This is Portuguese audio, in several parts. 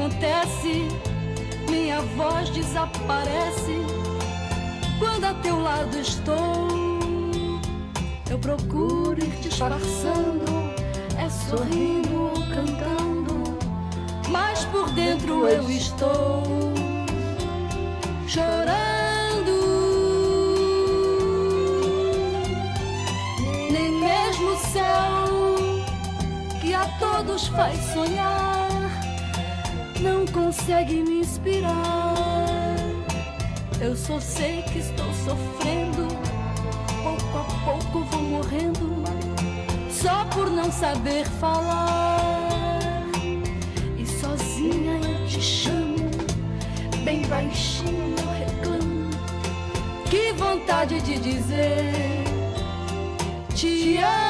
acontece. Minha voz desaparece quando a teu lado estou. Eu procuro ir disfarçando, é sorrindo ou cantando, mas por dentro eu estou chorando. Nem mesmo o céu que a todos faz sonhar consegue me inspirar. Eu só sei que estou sofrendo, pouco a pouco vou morrendo, só por não saber falar. E sozinha eu te chamo, bem baixinho eu reclamo. Que vontade de dizer: Te amo.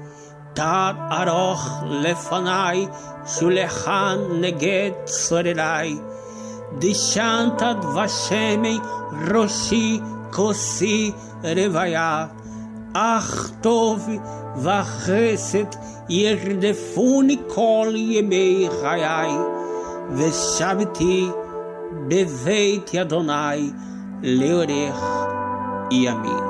תת ארוך לפניי, שולחן נגד צורריי. דשנת דבשמי ראשי כוסי רוויה. אך טוב וחסד ירדפוני כל ימי חיי, ושבתי בבית אדוני לאורך ימים.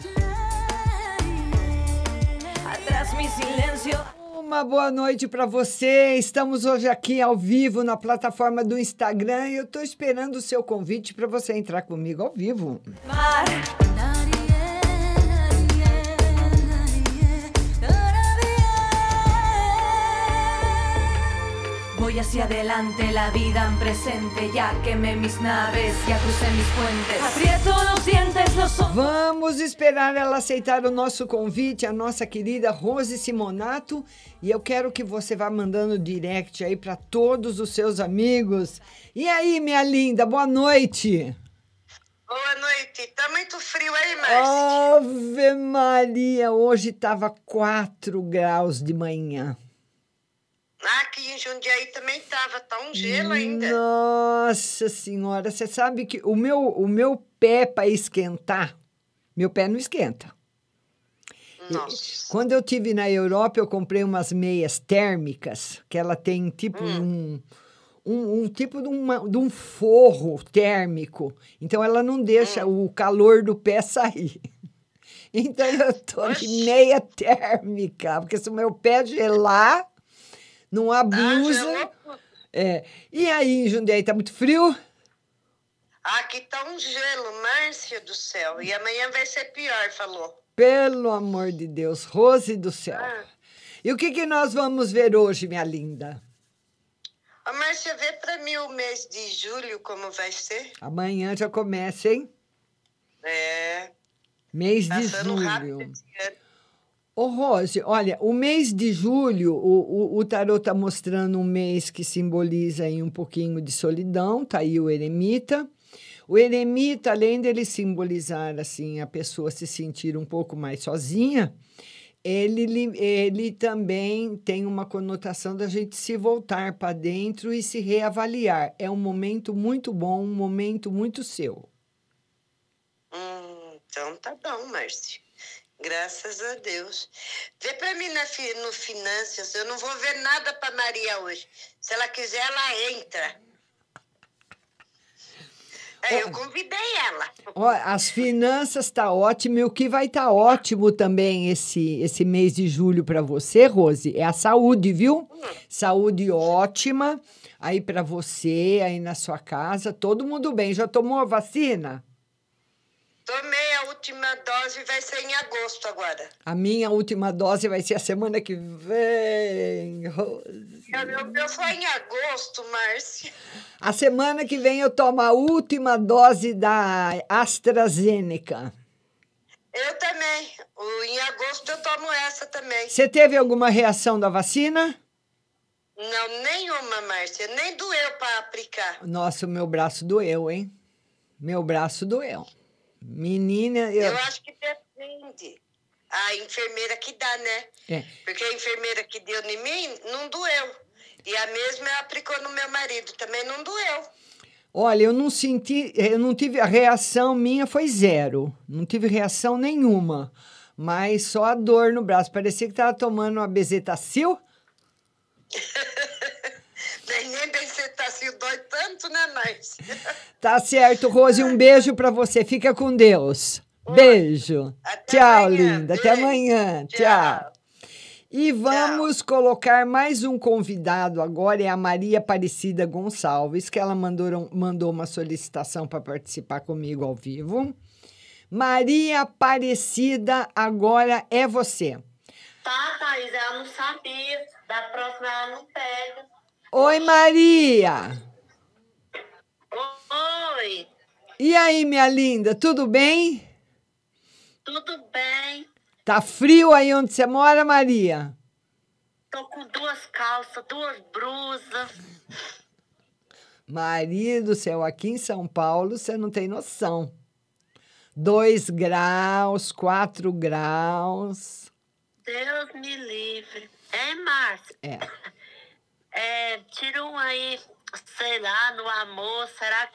Uma boa noite para você. Estamos hoje aqui ao vivo na plataforma do Instagram e eu estou esperando o seu convite para você entrar comigo ao vivo. Mar. Voy hacia adelante, la vida en presente. Ya quemé mis naves, ya crucé mis puentes. Aprieto los dientes, los ojos. Vamos esperar ela aceitar o nosso convite, a nossa querida Rose Simonato. E eu quero que você vá mandando direct aí para todos os seus amigos. E aí, minha linda, boa noite. Boa noite. Tá muito frio aí, Márcia? Ave Maria, hoje estava 4 graus de manhã. Aqui em Jundiaí também tava, tá um gelo ainda. Nossa senhora, você sabe que o meu, o meu pé para esquentar, meu pé não esquenta. Nossa. Quando eu tive na Europa, eu comprei umas meias térmicas, que ela tem tipo Hum. um, um, um tipo de, uma- de um forro térmico. Então ela não deixa Hum. o calor do pé sair. Então eu tô de meia térmica, porque se o meu pé gelar, não há blusa. gelou? É. E aí, em Jundiaí, tá muito frio? Aqui tá um gelo, Márcia do céu. E amanhã vai ser pior, falou. Pelo amor de Deus, Rose do céu. Ah. E o que, que nós vamos ver hoje, minha linda? Ô, Márcia, vê pra mim o mês de julho como vai ser. Amanhã já começa, hein? É, Mês de passando julho. rápido. Ô, Rose, olha, o mês de julho, o, o, o tarô está mostrando um mês que simboliza aí um pouquinho de solidão, tá aí o eremita. O eremita, além dele simbolizar assim a pessoa se sentir um pouco mais sozinha, ele, ele também tem uma conotação da gente se voltar para dentro e se reavaliar. É um momento muito bom, um momento muito seu. Hum, então tá bom, Márcia. Graças a Deus. Vê pra mim na, no Finanças. Eu não vou ver nada pra Maria hoje. Se ela quiser, ela entra. É, eu convidei ela. As finanças tá ótimo e o que vai estar ótimo também esse esse mês de julho para você, Rose, é a saúde, viu? Saúde ótima aí para você, aí na sua casa, todo mundo bem. Já tomou a vacina? Tomei a última dose, vai ser em agosto agora. A minha última dose vai ser a semana que vem. Rose. Eu, eu, foi em agosto, Márcia. A semana que vem eu tomo a última dose da AstraZeneca. Eu também. Em agosto eu tomo essa também. Você teve alguma reação da vacina? Não, nenhuma, Márcia. Nem doeu para aplicar. Nossa, o meu braço doeu, hein? Meu braço doeu. Menina, eu. Eu acho que depende. A enfermeira que dá, né? É. Porque a enfermeira que deu em mim não doeu. E a mesma aplicou no meu marido, também não doeu. Olha, eu não senti, eu não tive, a reação minha foi zero. Não tive reação nenhuma. Mas só a dor no braço. Parecia que estava tomando uma bezetacil. Nem, nem bem você tá se dói tanto, né, Márcia? Tá certo, Rose. Um beijo para você. Fica com Deus. Beijo. Tchau, linda. Até amanhã. Tchau. E vamos colocar mais um convidado agora, é a Maria Aparecida Gonçalves, que ela mandou, mandou uma solicitação para participar comigo ao vivo. Maria Aparecida, agora é você. Tá, Thaís, ela não sabia. Da próxima ela não pega. Oi, Maria! Oi, E aí, minha linda, tudo bem? tudo bem? Tá frio aí onde você mora, Maria? Tô com duas calças, duas blusas. Maria do céu, aqui em São Paulo você não tem noção. Dois graus, quatro graus. Deus me livre. Hein, Márcia? É. É, tira um aí, sei lá, no amor. Será,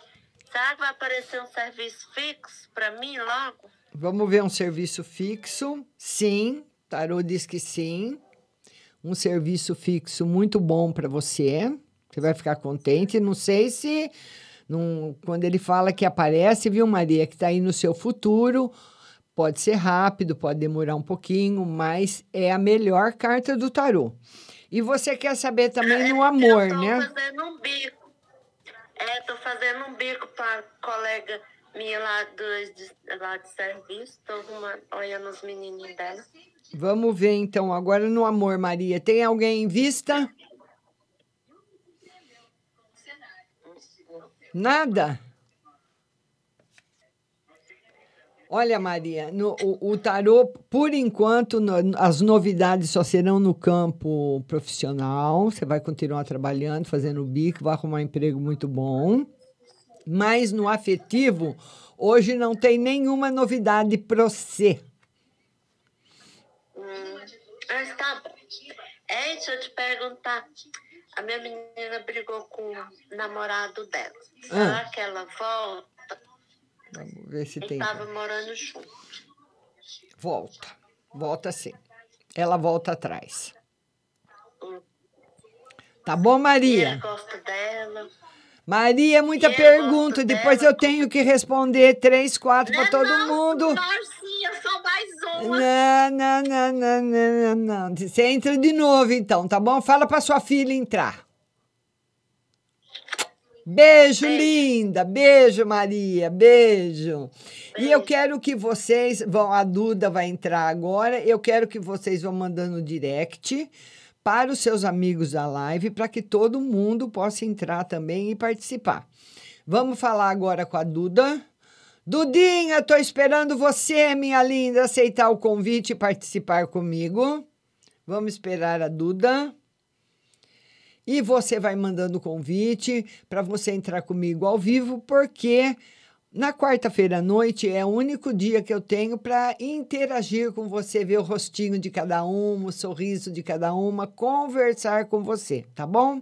será que vai aparecer um serviço fixo pra mim logo? Vamos ver um serviço fixo? Sim, Tarô diz que sim. Um serviço fixo muito bom para você. Você vai ficar contente. Não sei se não, quando ele fala que aparece, viu, Maria, que está aí no seu futuro. Pode ser rápido, pode demorar um pouquinho, mas é a melhor carta do tarô. E você quer saber também no amor, eu tô né? fazendo um bico. É, tô fazendo um bico pra colega minha lá, do, de, lá de serviço. Tô arrumando- olhando os menininhos dela. Vamos ver então agora no amor, Maria. Tem alguém em vista? Nada? Olha, Maria, no- o, o tarô, por enquanto, no- as novidades só serão no campo profissional. Você vai continuar trabalhando, fazendo bico, vai arrumar um emprego muito bom. Mas no afetivo, hoje não tem nenhuma novidade para você. Hum, mas tá bom. É, deixa eu te perguntar. A minha menina brigou com o namorado dela. Será Ah. que ela volta? Vamos ver se Ele tem. tava morando junto. Volta. Volta sim. Ela volta atrás. Tá bom, Maria? dela. Maria, muita eu pergunta. Depois dela. eu tenho que responder três, quatro para todo mundo. Marcinha, só mais uma. Não, não, não, não, não, não, não. Você entra de novo, então, tá bom? Fala para sua filha entrar. Beijo, linda. Beijo, Maria. Beijo. E eu quero que vocês vão. A Duda vai entrar agora. Eu quero que vocês vão mandando direct para os seus amigos da live para que todo mundo possa entrar também e participar. Vamos falar agora com a Duda. Dudinha, tô esperando você, minha linda, aceitar o convite e participar comigo. Vamos esperar a Duda. E você vai mandando convite para você entrar comigo ao vivo, porque na quarta-feira à noite é o único dia que eu tenho para interagir com você, ver o rostinho de cada uma, o sorriso de cada uma, conversar com você, tá bom?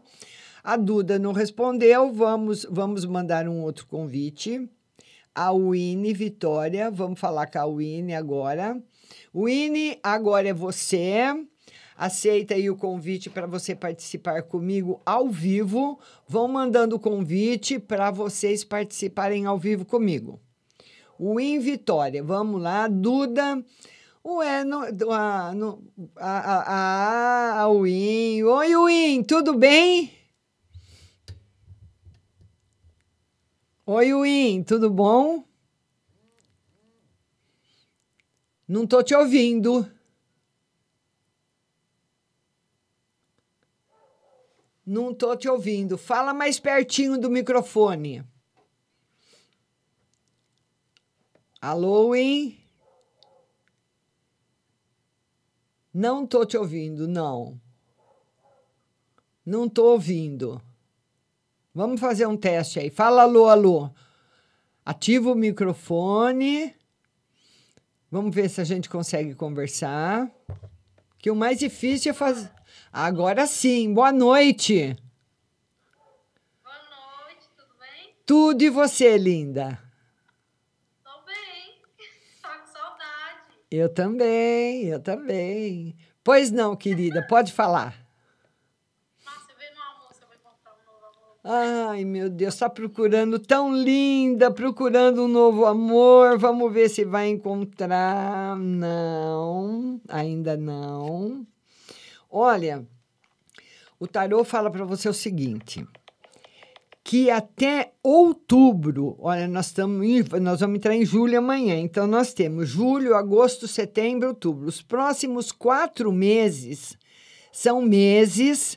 A Duda não respondeu, vamos, vamos mandar um outro convite. A Winnie Vitória, vamos falar com a Winnie agora. Winnie, agora é você. Aceita aí o convite para você participar comigo ao vivo. Vão mandando o convite para vocês participarem ao vivo comigo. Win Vitória, vamos lá. Duda. Ué, no, a, no, a, a, a Win. Oi, Win, tudo bem? Oi, Win, tudo bom? Não tô te ouvindo. Não tô te ouvindo. Fala mais pertinho do microfone. Alô, Win? Não tô te ouvindo, não. Não tô ouvindo. Vamos fazer um teste aí. Fala alô, alô. Ativa o microfone. Vamos ver se a gente consegue conversar. Que o mais difícil é fazer. Agora sim. Boa noite. Boa noite, tudo bem? Tudo e você, linda? Tô bem. Tô com saudade. Eu também, eu também. Pois não, querida, pode falar. Nossa, veio no almoço, eu vou encontrar um novo amor. Ai, meu Deus, está procurando tão linda, procurando um novo amor. Vamos ver se vai encontrar. Não, ainda não. Olha, o tarô fala para você o seguinte: que até outubro, olha, nós estamos nós vamos entrar em julho amanhã, então nós temos julho, agosto, setembro, outubro. Os próximos quatro meses são meses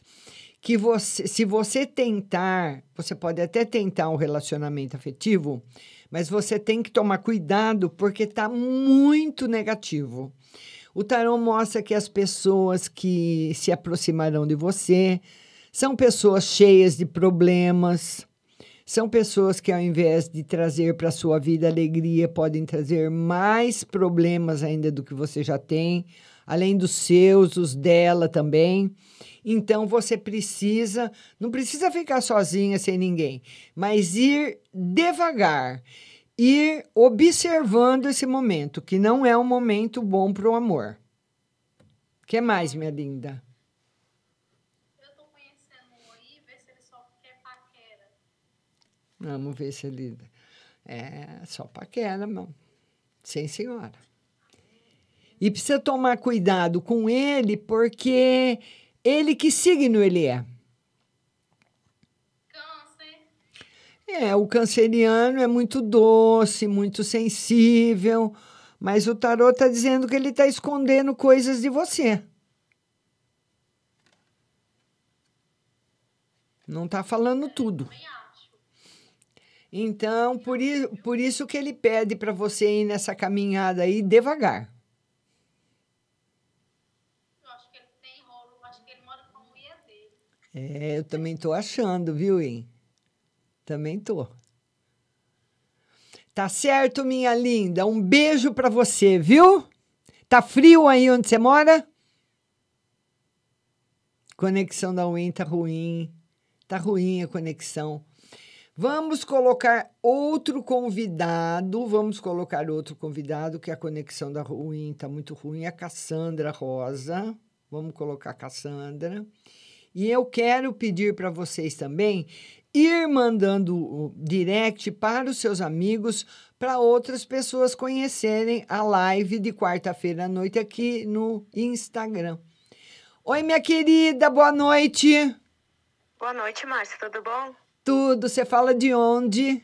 que você, se você tentar, você pode até tentar um relacionamento afetivo, mas você tem que tomar cuidado porque está muito negativo. O tarô mostra que as pessoas que se aproximarão de você são pessoas cheias de problemas, são pessoas que, ao invés de trazer para a sua vida alegria, podem trazer mais problemas ainda do que você já tem, além dos seus, os dela também. Então você precisa, não precisa ficar sozinha sem ninguém, mas ir devagar, ir observando esse momento, que não é um momento bom para o amor. O que mais, minha linda? Eu tô conhecendo ver se ele só quer paquera. Vamos ver se ele. É, só paquera, não. Sim, senhora. E precisa tomar cuidado com ele, porque ele, que signo ele é? É, o canceriano é muito doce, muito sensível, mas o tarô está dizendo que ele está escondendo coisas de você. Não está falando tudo. Então, por, por isso que ele pede para você ir nessa caminhada aí devagar. Eu acho que ele tem rolo, acho que ele mora com a mulher dele. É, eu também tô achando, viu, hein? Também tô. Tá certo, minha linda. Um beijo para você, viu? Tá frio aí onde você mora? Conexão da Win tá ruim. Tá ruim a conexão. Vamos colocar outro convidado. Vamos colocar outro convidado, que a conexão da ruim tá muito ruim. A Cassandra Rosa. Vamos colocar a Cassandra. E eu quero pedir para vocês também ir mandando o direct para os seus amigos, para outras pessoas conhecerem a live de quarta-feira à noite aqui no Instagram. Oi, minha querida, boa noite. Boa noite, Márcia, tudo bom? Tudo, você fala de onde?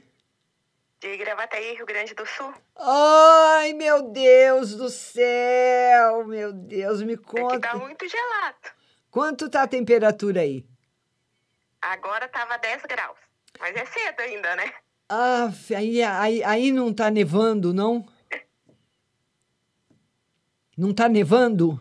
De Gravataí, Rio Grande do Sul. Ai, meu Deus do céu, meu Deus, me conta. Aqui tá muito gelado. Quanto tá a temperatura aí? Agora tava 10 graus, mas é cedo ainda, né? Ah, aí, aí, aí não tá nevando, não? Não tá nevando?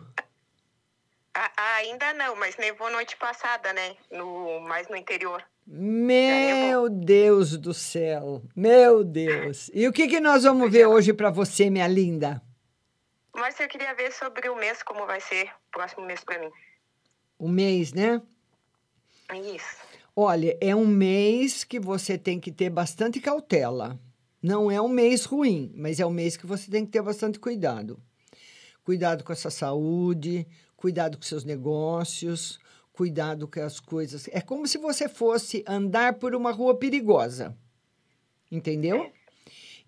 A- ainda não, mas nevou noite passada, né? No, mais no interior. Meu Deus do céu, meu Deus. E o que, que nós vamos ver hoje para você, minha linda? Mas eu queria ver sobre o mês, como vai ser o próximo mês pra mim. O mês, né? Isso. Olha, é um mês que você tem que ter bastante cautela. Não é um mês ruim, mas é um mês que você tem que ter bastante cuidado. Cuidado com a sua saúde, cuidado com seus negócios, cuidado com as coisas. É como se você fosse andar por uma rua perigosa. Entendeu?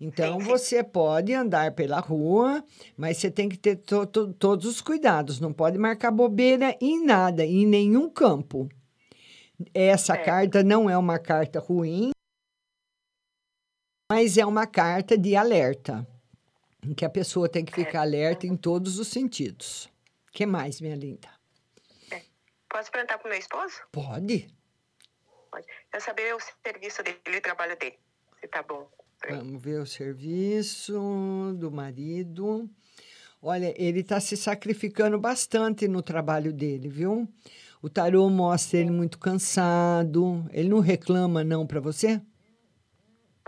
Então você pode andar pela rua, mas você tem que ter to- to- todos os cuidados. Não pode marcar bobeira em nada, em nenhum campo. Essa carta não é uma carta ruim, mas é uma carta de alerta, em que a pessoa tem que ficar alerta em todos os sentidos. O que mais, minha linda? Posso perguntar pro meu esposo? Pode? Pode. Eu saber o serviço dele, o trabalho dele. Se tá bom. Vamos ver o serviço do marido. Olha, ele está se sacrificando bastante no trabalho dele, viu? O tarô mostra ele muito cansado. Ele não reclama, não, para você?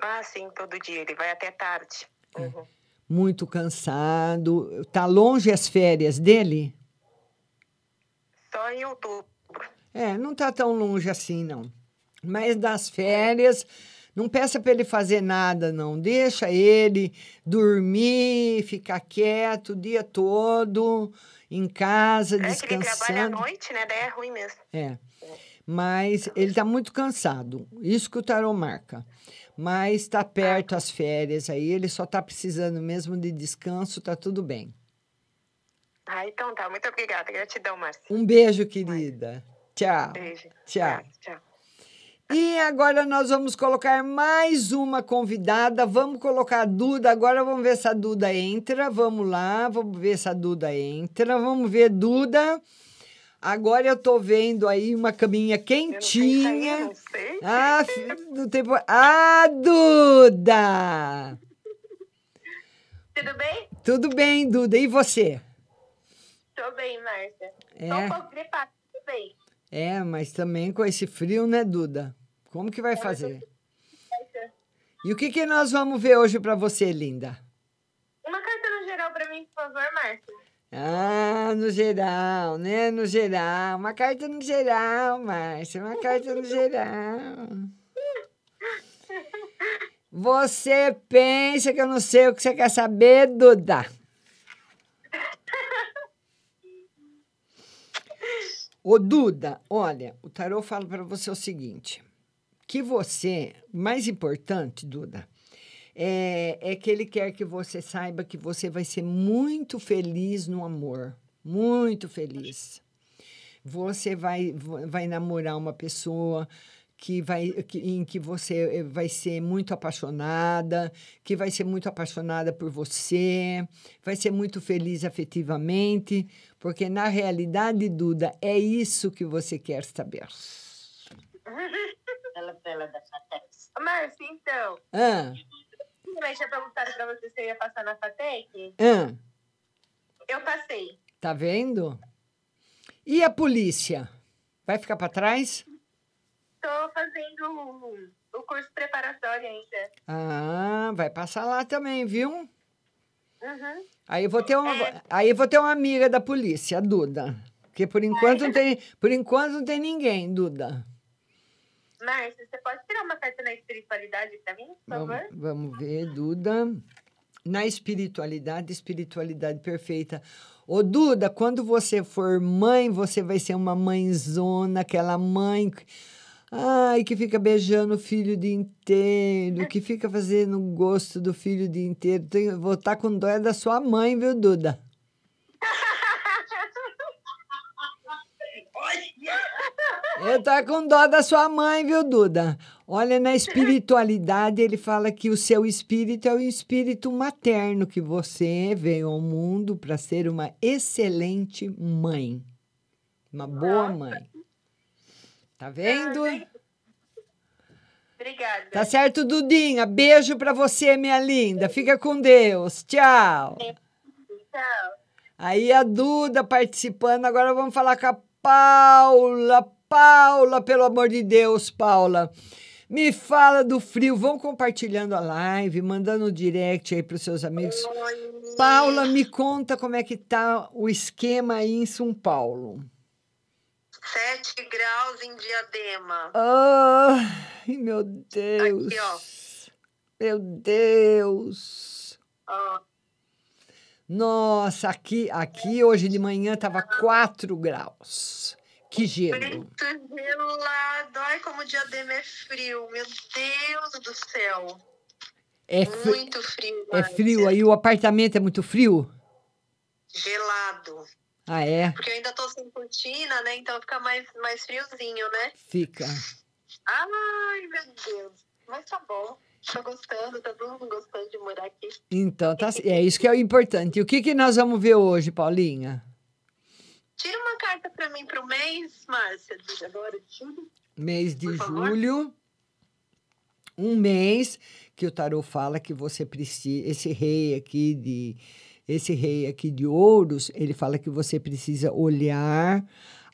Ah, sim, todo dia. Ele vai até tarde. Uhum. Muito cansado. Tá longe as férias dele? Só em outubro. É, não tá tão longe assim, não. Mas das férias, não peça para ele fazer nada, não. Deixa ele dormir, ficar quieto o dia todo, em casa, É que ele trabalha à descansando. noite, né? Daí é ruim mesmo. É. Mas ele está muito cansado. Isso que o tarô marca. Mas está perto as férias aí, ele só está precisando mesmo de descanso, tá tudo bem. Ah, então tá. Muito obrigada. Gratidão, Márcia. Um beijo, querida. Tchau. Beijo. Tchau. Tchau. E agora nós vamos colocar mais uma convidada. Vamos colocar a Duda. Agora vamos ver se a Duda entra. Vamos lá, vamos ver se a Duda entra. Vamos ver, Duda. Agora eu tô vendo aí uma caminha quentinha. Ah, fi- não tem por... Ah, Duda! Tudo bem? Tudo bem, Duda. E você? Tô bem, Márcia. Tô É. um pouco gripada, tudo bem. É, mas também com esse frio, né, Duda? Como que vai fazer? E o que, que nós vamos ver hoje para você, linda? Uma carta no geral pra mim, por favor, Márcia. Ah, no geral, né? No geral. Uma carta no geral, Márcia. Uma carta no geral. Você pensa que eu não sei o que você quer saber, Duda? Ô, Duda, olha, o tarô fala para você o seguinte: que você, mais importante, Duda, é, é que ele quer que você saiba que você vai ser muito feliz no amor. Muito feliz. Você vai, vai namorar uma pessoa que vai, que, em que você vai ser muito apaixonada, que vai ser muito apaixonada por você, vai ser muito feliz afetivamente, porque na realidade, Duda, é isso que você quer saber. Ela pela da Fatex. Márcia, então. Ah, Também tinha perguntado pra você se eu ia passar na Fatec. ah, Eu passei. tá vendo? E a polícia? Vai ficar para trás? Tô fazendo o curso preparatório ainda. Ah, vai passar lá também, viu? Uhum. Aí eu vou ter uma, É. aí vou ter uma amiga da polícia, a Duda. Porque por enquanto não tem, por enquanto não tem ninguém, Duda. Márcia, você pode tirar uma carta na espiritualidade pra mim, por Vamos, favor? vamos ver, Duda. Na espiritualidade, espiritualidade perfeita. Ô, Duda, quando você for mãe, você vai ser uma mãezona, aquela mãe. que- Ai, que fica beijando o filho o dia inteiro, que fica fazendo gosto do filho o dia inteiro. Tenho- vou estar com dó da sua mãe, viu, Duda? Eu tô com dó da sua mãe, viu, Duda? Olha, na espiritualidade, ele fala que o seu espírito é o espírito materno, que você veio ao mundo para ser uma excelente mãe. Uma boa mãe. Tá vendo? Obrigada. Tá certo, Dudinha? Beijo pra você, minha linda. Fica com Deus. Tchau. Tchau. Aí a Duda participando. Agora vamos falar com a Paula. Paula, pelo amor de Deus, Paula. Me fala do frio. Vão compartilhando a live, mandando direct aí pros seus amigos. Paula, me conta como é que tá o esquema aí em São Paulo. 7 graus em diadema. Ai, meu Deus. Aqui, ó. Meu Deus. Ó, Nossa, aqui, aqui hoje de manhã tava 4 graus. Que gelo. muito gelado. Ai, como diadema é frio. Meu Deus do céu. É, fri- Muito frio. é frio aí, o apartamento é muito frio? Gelado. Ah, é? Porque eu ainda tô sem cortina, né? Então fica mais, mais friozinho, né? Fica. Ai, meu Deus. Mas tá bom. Tô gostando, tá todo mundo gostando de morar aqui. Então, tá, é isso que é o importante. E o que, que nós vamos ver hoje, Paulinha? Tira uma carta pra mim pro mês, Márcia, de agora de julho. Mês de julho. Um mês que o tarô fala que você precisa. Esse rei aqui de. Esse rei aqui de ouros, ele fala que você precisa olhar,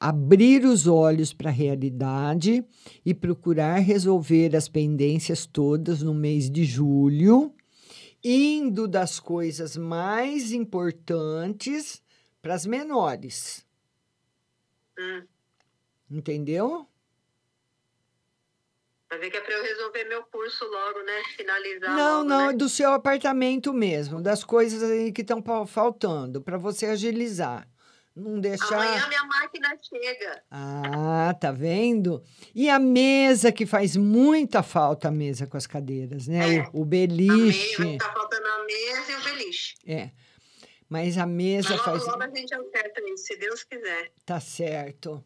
abrir os olhos para a realidade e procurar resolver as pendências todas no mês de julho, indo das coisas mais importantes para as menores. Hum. Entendeu? Vai ver que é pra eu resolver meu curso logo, né? Finalizar Não, logo, não, né? é do seu apartamento mesmo, das coisas aí que estão faltando, para você agilizar. Não deixar. Amanhã minha máquina chega. Ah, tá vendo? E a mesa que faz muita falta, a mesa com as cadeiras, né? O, o beliche. Tá faltando a mesa e o beliche. É. Mas a mesa Mas logo, faz. logo a gente acerta isso, se Deus quiser. Tá certo.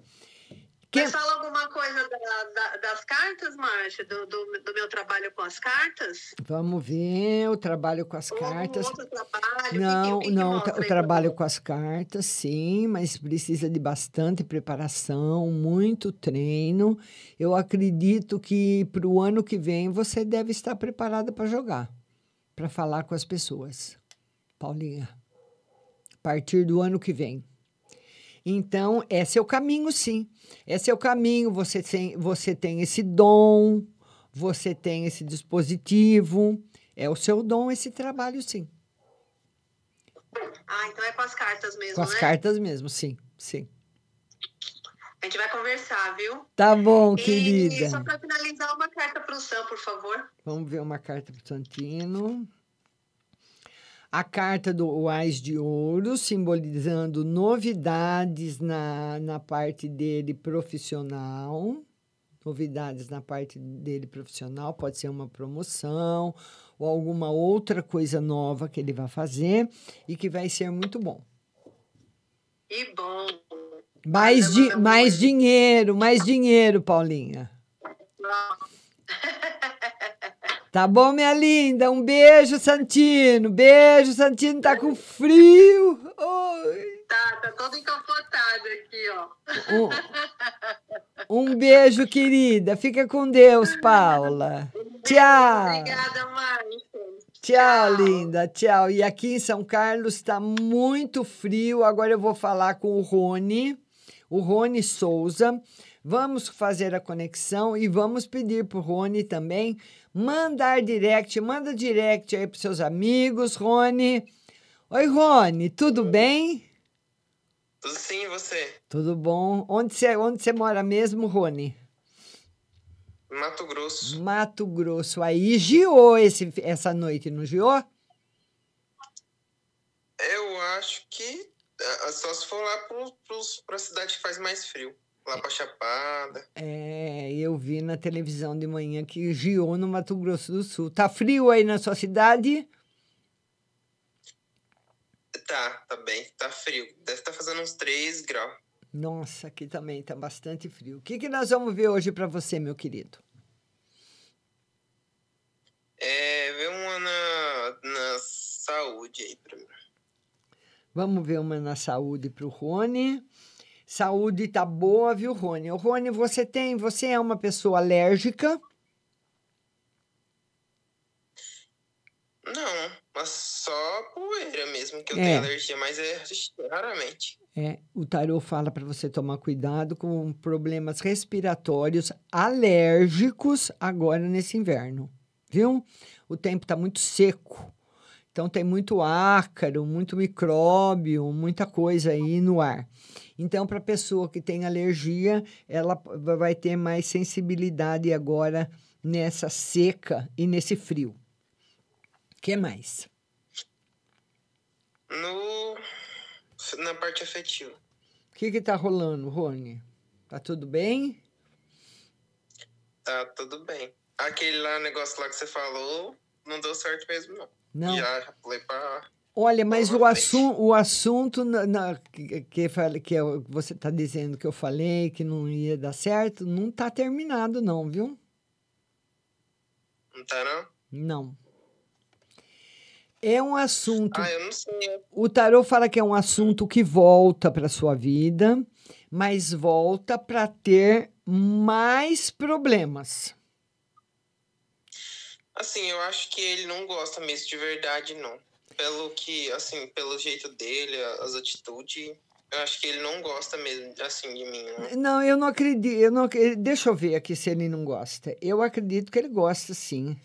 Mas fala alguma coisa da- da- das cartas, Márcia? Do, do, do meu trabalho com as cartas? Vamos ver o trabalho com as Ou cartas. outro trabalho? Não, que, que, que não, mostra o trabalho com as cartas, sim, mas precisa de bastante preparação, muito treino. Eu acredito que para o ano que vem você deve estar preparada para jogar, para falar com as pessoas. Paulinha, a partir do ano que vem. Então, esse é o caminho, sim. Esse é o caminho. Você tem, você tem esse dom, você tem esse dispositivo. É o seu dom esse trabalho, sim. Ah, então é com as cartas mesmo, Com as né? cartas mesmo, sim, sim. A gente vai conversar, viu? Tá bom, E querida. só para finalizar, uma carta para o Sam, por favor. Vamos ver uma carta pro Santino. A carta do Ais de Ouro, simbolizando novidades na, na parte dele profissional. Novidades na parte dele profissional, pode ser uma promoção ou alguma outra coisa nova que ele vai fazer e que vai ser muito bom. Que bom. Mais, di mais dinheiro, mais dinheiro, Paulinha. Tá bom, minha linda? Um beijo, Santino. Beijo, Santino. Tá com frio. Oi. Tá, tá todo encapotado aqui, ó. Um beijo, querida. Fica com Deus, Paula. Tchau. Obrigada, Márcia. Tchau, linda. Tchau. E aqui em São Carlos está muito frio. Agora eu vou falar com o Rony, o Rony Souza. Vamos fazer a conexão e vamos pedir para o Rony também mandar direct. Manda direct aí para seus amigos, Rony. Oi, Rony, tudo bem? Tudo sim, e você? Tudo bom. Onde você, onde você mora mesmo, Rony? Mato Grosso. Mato Grosso. Aí giou esse, essa noite, não giou? Eu acho que é, só se for lá para a cidade que faz mais frio. Lá para Chapada. É, eu vi na televisão de manhã que giou no Mato Grosso do Sul. Tá frio aí na sua cidade? Tá, tá bem. Tá frio. Deve estar tá fazendo uns 3 graus. Nossa, aqui também tá bastante frio. O que, que nós vamos ver hoje para você, meu querido? É, ver uma na, na saúde aí para mim. Vamos ver uma na saúde para o Rony. Saúde tá boa, viu, Rony? O Rony, você tem, você é uma pessoa alérgica? Não, mas só poeira mesmo que eu é. tenho alergia, mas é raramente. É, o tarô fala para você tomar cuidado com problemas respiratórios alérgicos agora nesse inverno, viu? O tempo está muito seco. Então tem muito ácaro, muito micróbio, muita coisa aí no ar. Então, para a pessoa que tem alergia, ela vai ter mais sensibilidade agora nessa seca e nesse frio. O que mais? No, na parte afetiva. O que que tá rolando, Rony? Tá tudo bem? Tá tudo bem. Aquele lá, negócio lá que você falou, não deu certo mesmo, não. Não. Olha, mas o, assu o assunto na, na, que, que, você está dizendo que eu falei que não ia dar certo, não está terminado, não, viu? Não tá, não? Não. É um assunto. Ah, eu não sei. O tarô fala que é um assunto que volta para sua vida, mas volta para ter mais problemas. Assim, eu acho que ele não gosta mesmo de verdade, não. Pelo que, assim, pelo jeito dele, as atitudes, eu acho que ele não gosta mesmo, assim, de mim. Né? Não, eu não acredito. Eu não, deixa eu ver aqui se ele não gosta. Eu acredito que ele gosta, sim.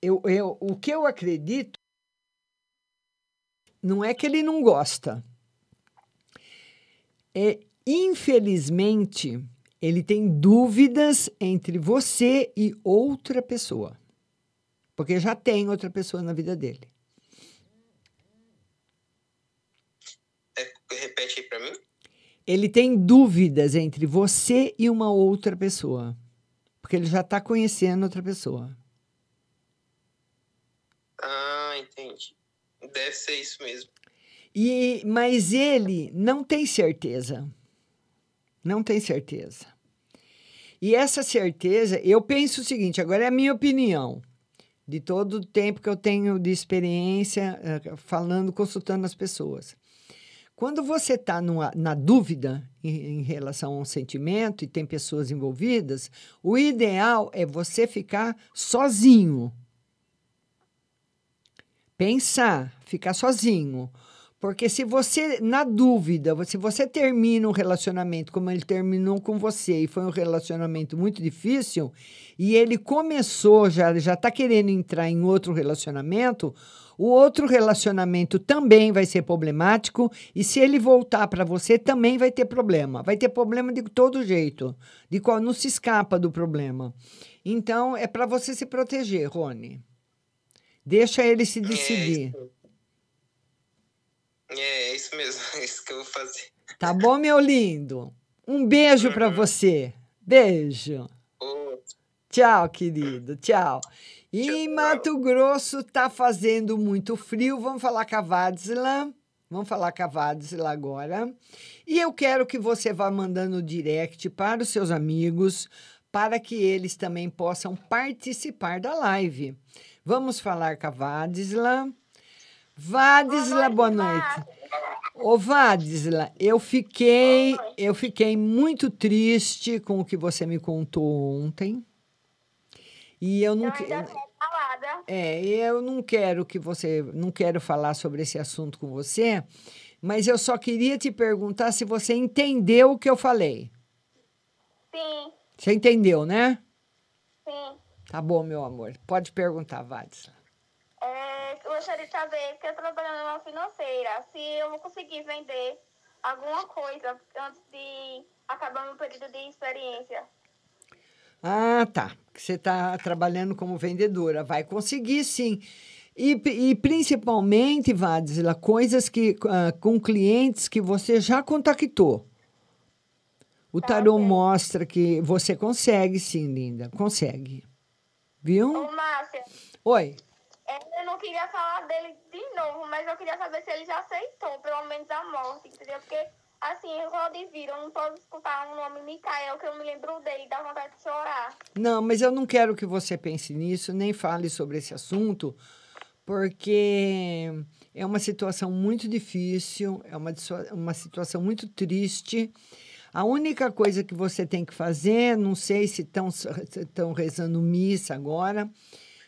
Eu, eu, o que eu acredito não é que ele não gosta. É, infelizmente, ele tem dúvidas entre você e outra pessoa. Porque já tem outra pessoa na vida dele. É, repete aí para mim. Ele tem dúvidas entre você e uma outra pessoa. Porque ele já está conhecendo outra pessoa. Ah, entendi. Deve ser isso mesmo. E, mas ele não tem certeza. Não tem certeza. E essa certeza, eu penso o seguinte, agora é a minha opinião de todo o tempo que eu tenho de experiência uh, falando, consultando as pessoas. Quando você está na dúvida em, em, relação a um sentimento e tem pessoas envolvidas, o ideal é você ficar sozinho. Pensar, ficar sozinho. Porque se você, na dúvida, se você termina um relacionamento como ele terminou com você e foi um relacionamento muito difícil, e ele começou, já já está querendo entrar em outro relacionamento, o outro relacionamento também vai ser problemático, e se ele voltar para você, também vai ter problema. Vai ter problema de todo jeito, de qual não se escapa do problema. Então, é para você se proteger, Rony. Deixa ele se decidir. É é, é isso mesmo, é isso que eu vou fazer. Tá bom, meu lindo? Um beijo para uhum. você. Beijo. Tchau, querido. Tchau. E Mato Grosso tá fazendo muito frio. Vamos falar com a Vadzila. Vamos falar com a Vadzila agora. E eu quero que você vá mandando direct para os seus amigos, para que eles também possam participar da live. Vamos falar com a Vadzila. Vadisla, boa noite. Ô, Vadisla, eu fiquei, eu fiquei muito triste com o que você me contou ontem. E eu não quero. É, eu não quero que você, não quero falar sobre esse assunto com você, mas eu só queria te perguntar se você entendeu o que eu falei. Sim, Você entendeu, né? sim. Tá bom, meu amor. Pode perguntar, Vadis. Eu gostaria de saber, que eu trabalhando numa financeira, se eu vou conseguir vender alguma coisa antes de acabar meu período de experiência. Ah, tá. Você está trabalhando como vendedora. Vai conseguir, sim. E, e principalmente, Vadisla, coisas que ah, com clientes que você já contactou. O tarô mostra que você consegue, sim, linda. Consegue. Viu? Ô, Márcia, Oi. Eu não queria falar dele de novo, mas eu queria saber se ele já aceitou, pelo menos a morte, entendeu? Porque, assim, Roda vira, eu não posso escutar o nome Micael, que eu me lembro dele, dá vontade de chorar. Não, mas eu não quero que você pense nisso, nem fale sobre esse assunto, porque é uma situação muito difícil, é uma, uma situação muito triste. A única coisa que você tem que fazer, não sei se estão rezando missa agora,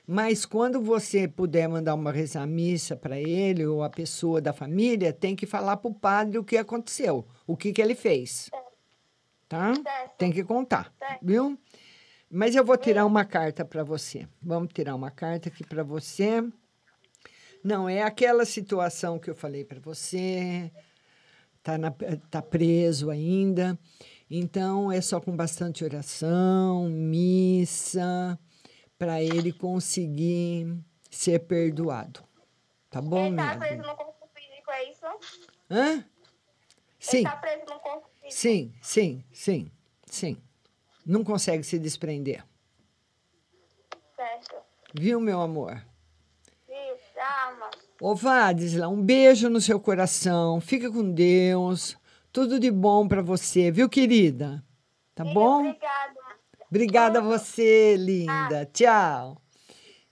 mas quando você puder mandar uma rezar missa para ele ou a pessoa da família, tem que falar para o padre o que aconteceu, o que, que ele fez. Tá? Tem que contar, viu? Mas eu vou tirar uma carta para você. Vamos tirar uma carta aqui para você. Não, é aquela situação que eu falei para você. Tá, na, tá preso ainda. Então, é só com bastante oração, missa, para ele conseguir ser perdoado. Tá bom, ele tá preso no corpo físico, é isso? Hã? Sim. Ele tá preso no corpo físico. Sim, sim, sim, sim. Não consegue se desprender. Certo. Viu, meu amor? Isso, calma. Ô, Vadisla, um beijo no seu coração. Fica com Deus. Tudo de bom para você, viu, querida? Tá bom? Obrigada. Obrigada a você, linda. Tchau.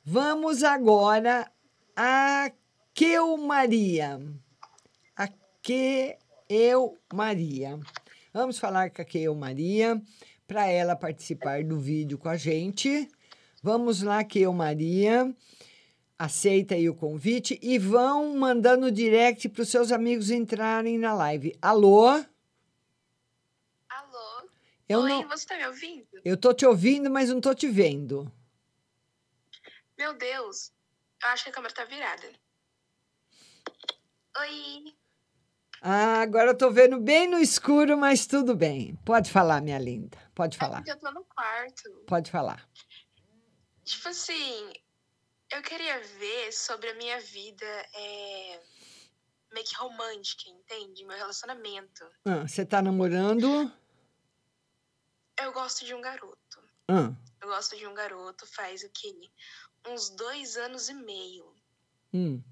Vamos agora a Queu Maria. A Queu Maria. Vamos falar com a Queu Maria para ela participar do vídeo com a gente. Vamos lá, Queu Maria. Aceita aí o convite e vão mandando direct para os seus amigos entrarem na live. Alô? Eu Oi, não- você tá me ouvindo? Eu tô te ouvindo, mas não tô te vendo. Meu Deus, eu acho que a câmera tá virada. Oi, Ah, agora eu tô vendo bem no escuro, mas tudo bem. Pode falar, minha linda. Pode falar. eu tô no quarto. Pode falar. Tipo assim, eu queria ver sobre a minha vida é, meio que romântica, entende? Meu relacionamento. Ah, Você tá namorando? Eu gosto de um garoto. Ah, Eu gosto de um garoto faz o quê? Uns dois anos e meio. hum.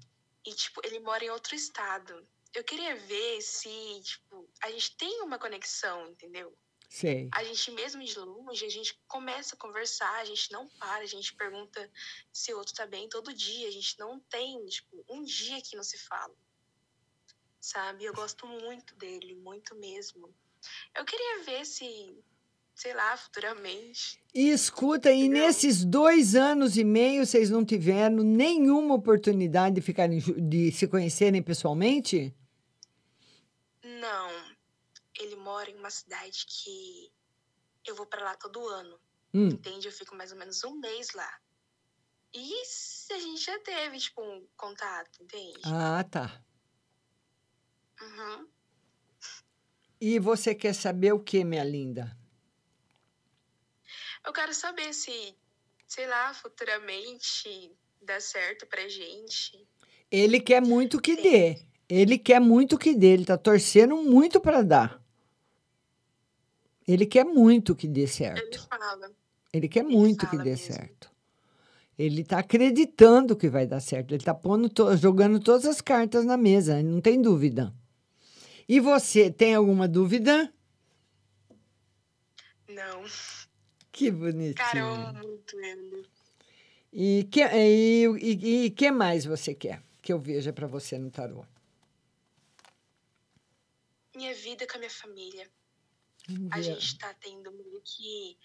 E, tipo, ele mora em outro estado. Eu queria ver se, tipo, a gente tem uma conexão, entendeu? Sei. A gente, mesmo de longe, a gente começa a conversar, a gente não para, a gente pergunta se o outro tá bem todo dia. A gente não tem, tipo, um dia que não se fala. Sabe? Eu gosto muito dele, muito mesmo. Eu queria ver se, sei lá, futuramente. E escuta, e nesses dois anos e meio vocês não tiveram nenhuma oportunidade de ficarem de se conhecerem pessoalmente? Não. Ele mora em uma cidade que eu vou pra lá todo ano. Hum. Entende? Eu fico mais ou menos um mês lá. E a gente já teve, tipo, um contato, entende? Ah, tá. Uhum. E você quer saber o que, minha linda? Eu quero saber se, sei lá, futuramente dá certo pra gente. Ele quer muito que dê. Ele quer muito que dê. Ele tá torcendo muito para dar. Ele quer muito que dê certo. Ele fala. Ele quer muito que dê certo. Ele está acreditando que vai dar certo. Ele está to- jogando todas as cartas na mesa, não tem dúvida. E você, tem alguma dúvida? Não. Que bonitinho. Cara, eu amo muito ele. E que, e, e, e que mais você quer que eu veja para você no tarô? Minha vida com a minha família. Vamos A gente tá tendo meio que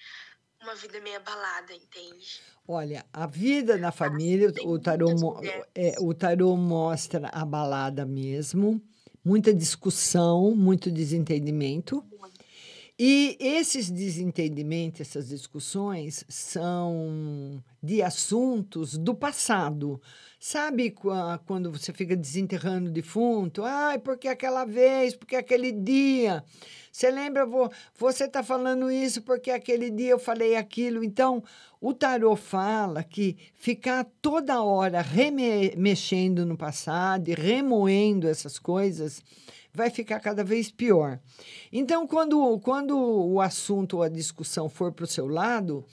uma vida meio abalada, entende? Olha, a vida na família, o tarô, é, o tarô mostra a balada mesmo, muita discussão, muito desentendimento. E esses desentendimentos, essas discussões, são de assuntos do passado. Sabe qua- quando você fica desenterrando o defunto? Ai, porque aquela vez, porque aquele dia. Você lembra, vo- você está falando isso porque aquele dia eu falei aquilo. Então, o tarô fala que ficar toda hora remexendo no passado e remoendo essas coisas vai ficar cada vez pior. Então, quando, quando o assunto ou a discussão for para o seu lado,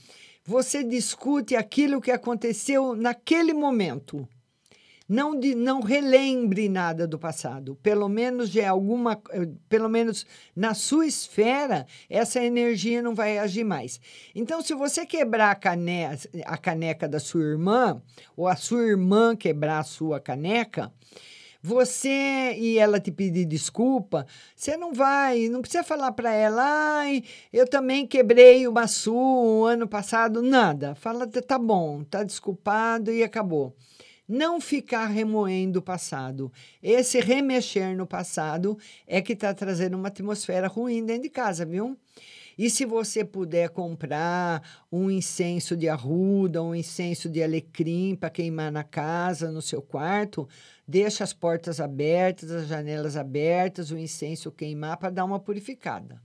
você discute aquilo que aconteceu naquele momento. Não, de, não relembre nada do passado. Pelo menos é alguma, pelo menos na sua esfera, essa energia não vai agir mais. Então, se você quebrar a, cane, a caneca da sua irmã, ou a sua irmã quebrar a sua caneca, você e ela te pedir desculpa, você não vai, não precisa falar para ela, ai, eu também quebrei sua um ano passado, nada. Fala, tá bom, tá desculpado e acabou. Não ficar remoendo o passado. Esse remexer no passado é que está trazendo uma atmosfera ruim dentro de casa, viu? E se você puder comprar um incenso de arruda, um incenso de alecrim para queimar na casa, no seu quarto, deixa as portas abertas, as janelas abertas, o incenso queimar para dar uma purificada.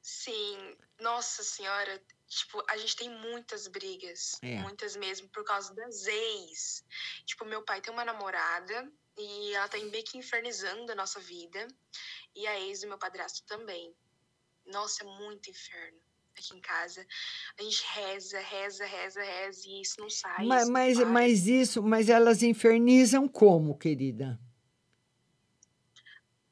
Sim, nossa senhora, tipo, a gente tem muitas brigas, É. muitas mesmo, por causa das ex. Tipo, meu pai tem uma namorada e ela tá meio que infernizando a nossa vida, e a ex do meu padrasto também. Nossa, é muito inferno aqui em casa. A gente reza, reza, reza, reza, e isso não sai. Mas, isso mas, mas isso, mas elas infernizam como, querida?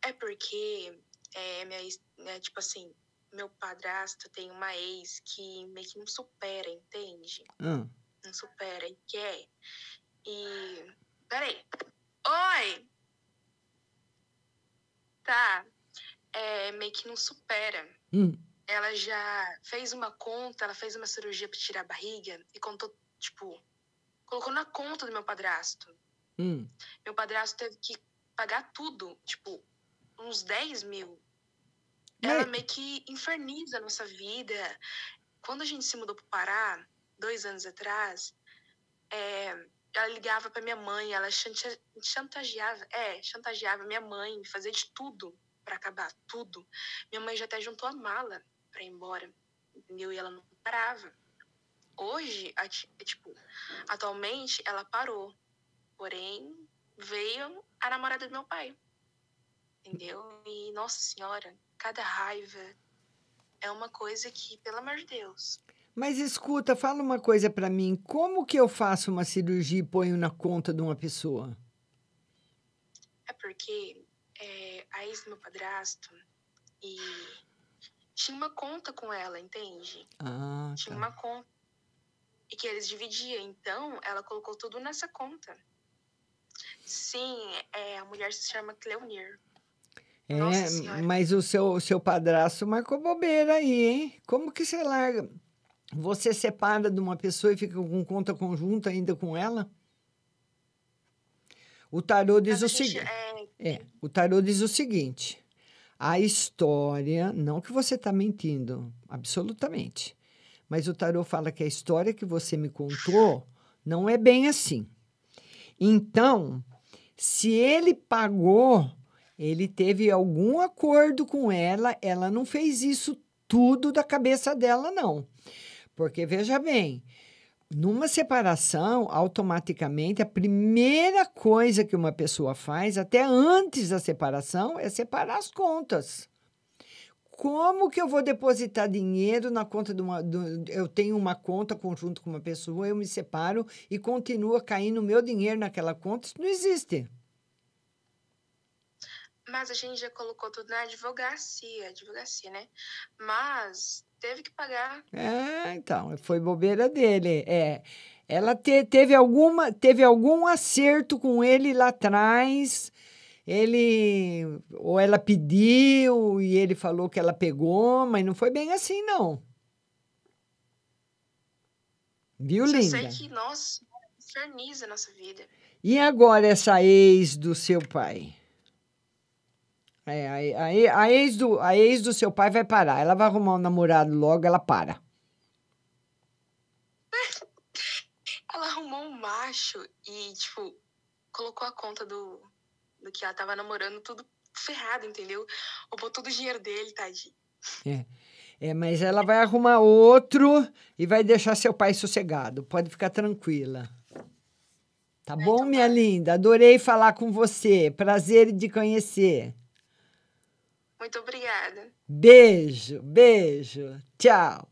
É porque, é, minha né, tipo assim, meu padrasto tem uma ex que meio que não supera, entende? Ah, Não supera e quer. E. Peraí. Oi! Tá. É, meio que não supera. hum, Ela já fez uma conta, ela fez uma cirurgia pra tirar a barriga e contou, tipo, colocou na conta do meu padrasto. hum. Meu padrasto teve que pagar tudo, tipo, uns 10 mil. Ela meio que inferniza a nossa vida. Quando a gente se mudou pro Pará, dois anos atrás, é, ela ligava pra minha mãe, ela chantageava, é, chantageava minha mãe, fazia de tudo pra acabar, tudo. Minha mãe já até juntou a mala pra ir embora, entendeu? E ela não parava. Hoje, a ti- tipo, atualmente ela parou. Porém, veio a namorada do meu pai. Entendeu? E, nossa senhora, cada raiva é uma coisa que, pelo amor de Deus. Mas escuta, fala uma coisa para mim. Como que eu faço uma cirurgia e ponho na conta de uma pessoa? É porque é, a ex do meu padrasto e tinha uma conta com ela, entende? Ah, Tinha tá. uma conta. E que eles dividiam. Então, ela colocou tudo nessa conta. Sim, é, a mulher se chama Cleonir. É, mas o seu, seu padrasto marcou bobeira aí, hein? Como que você larga? Você separa de uma pessoa e fica com conta conjunta ainda com ela? O tarô diz Mas o seguinte. é, É, o tarô diz o seguinte: a história, não que você está mentindo, absolutamente. Mas o tarô fala que a história que você me contou não é bem assim. Então, se ele pagou, ele teve algum acordo com ela, ela não fez isso tudo da cabeça dela, não. Porque veja bem, numa separação, automaticamente, a primeira coisa que uma pessoa faz, até antes da separação, é separar as contas. Como que eu vou depositar dinheiro na conta de uma. do- eu tenho uma conta conjunto com uma pessoa, eu me separo e continua caindo meu dinheiro naquela conta? Isso não existe. Mas a gente já colocou tudo na advocacia, advocacia, né? Mas teve que pagar. É, então, foi bobeira dele. É, ela te- teve alguma, teve algum acerto com ele lá atrás. Ele ou ela pediu e ele falou que ela pegou, mas não foi bem assim, não. Viu, linda? sei que, inferniza a nossa vida. E agora essa ex do seu pai? É, a, a, a, ex do, a ex do seu pai vai parar. Ela vai arrumar um namorado logo, ela para. Ela arrumou um macho e, tipo, colocou a conta do, do que ela tava namorando tudo ferrado, entendeu? Roubou todo o dinheiro dele, tadinho. É. É, mas ela vai arrumar outro e vai deixar seu pai sossegado. Pode ficar tranquila. Tá bom, minha linda? Adorei falar com você. Prazer de conhecer. Muito obrigada. Beijo, beijo. Tchau.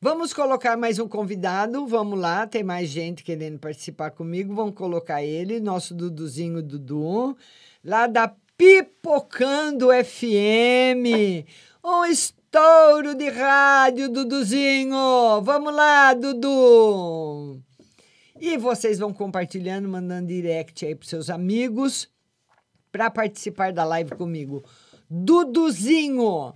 Vamos colocar mais um convidado. Vamos lá, tem mais gente querendo participar comigo. Vamos colocar ele, nosso Duduzinho Dudu, lá da Pipocando FM. Um estouro de rádio, Duduzinho. Vamos lá, Dudu. E vocês vão compartilhando, mandando direct aí para seus amigos para participar da live comigo. Duduzinho,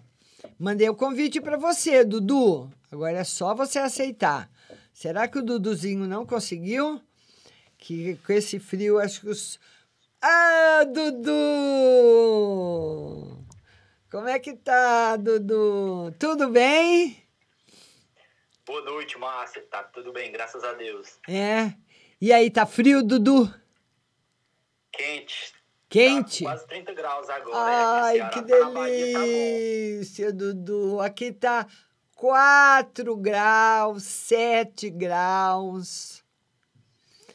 mandei o convite para você, Dudu. Agora é só você aceitar. Será que o Duduzinho não conseguiu? Que com esse frio, acho que os. Ah, Dudu! Como é que tá, Dudu? Tudo bem? Boa noite, Márcia. Tá tudo bem, graças a Deus. É. E aí, tá frio, Dudu? Quente. Quente? Tá quase 30 graus agora. Ai, é, que tá Bahia, tá delícia, Dudu. Aqui tá 4 graus, 7 graus.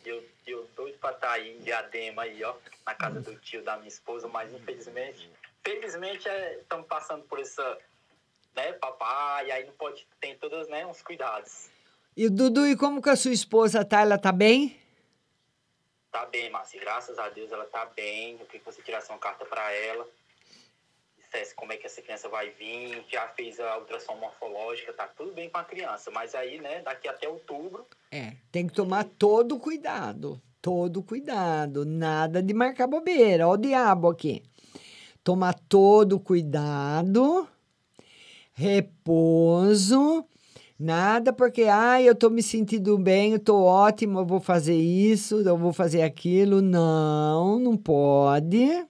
Eu, eu doido pra estar tá aí em Diadema aí, ó, na casa do tio da minha esposa, mas infelizmente, felizmente estamos é, passando por essa, né, papai, aí não pode, tem todos, né, uns cuidados. E Dudu, e como que a sua esposa tá? Ela tá bem? Tá bem, Márcia, graças a Deus ela tá bem. Eu queria que você tirasse uma carta para ela, dissesse como é que essa criança vai vir, já fez a ultrassom morfológica, tá tudo bem com a criança, mas aí, né, daqui até outubro. É, tem que tomar todo cuidado, todo cuidado, nada de marcar bobeira, ó o diabo aqui. Tomar todo cuidado, repouso, Nada porque, ah, eu tô me sentindo bem, eu tô ótimo, eu vou fazer isso, eu vou fazer aquilo. Não, não pode.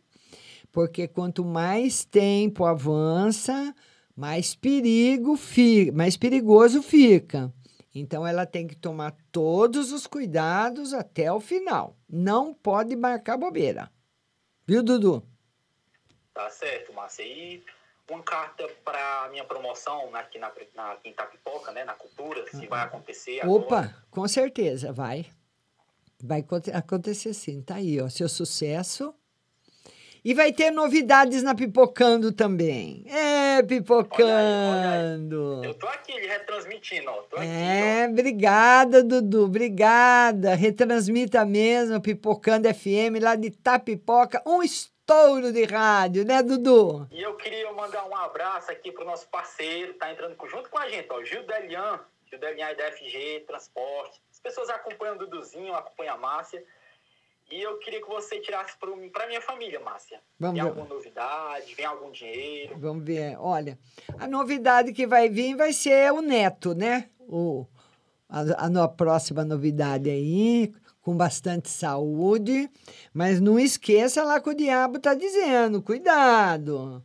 Porque quanto mais tempo avança, mais perigo fica, mais perigoso fica. Então ela tem que tomar todos os cuidados até o final. Não pode marcar bobeira. Viu, Dudu? Tá certo, Márcia. E uma carta para minha promoção aqui na, na Quinta Pipoca, né, na cultura, se vai acontecer Opa, agora. com certeza, vai. Vai acontecer sim, tá aí, ó, seu sucesso. E vai ter novidades na Pipocando também. É, Pipocando. Olha aí, olha aí. Eu tô aqui retransmitindo, ó. Tô aqui, é, ó. obrigada, Dudu, obrigada. Retransmita mesmo, Pipocando FM, lá de Tapipoca. Um estouro de rádio, né, Dudu? E eu queria mandar um abraço aqui pro nosso parceiro, tá entrando junto com a gente, ó, Gil Delian, Gil Delian é da FG, Transporte. As pessoas acompanham o Duduzinho, acompanham a Márcia. E eu queria que você tirasse para minha família, Márcia. Vamos Tem ver. alguma novidade? Vem algum dinheiro? Vamos ver. Olha, a novidade que vai vir vai ser o neto, né? O, a, a, a próxima novidade aí, com bastante saúde, mas não esqueça lá que o diabo está dizendo, cuidado.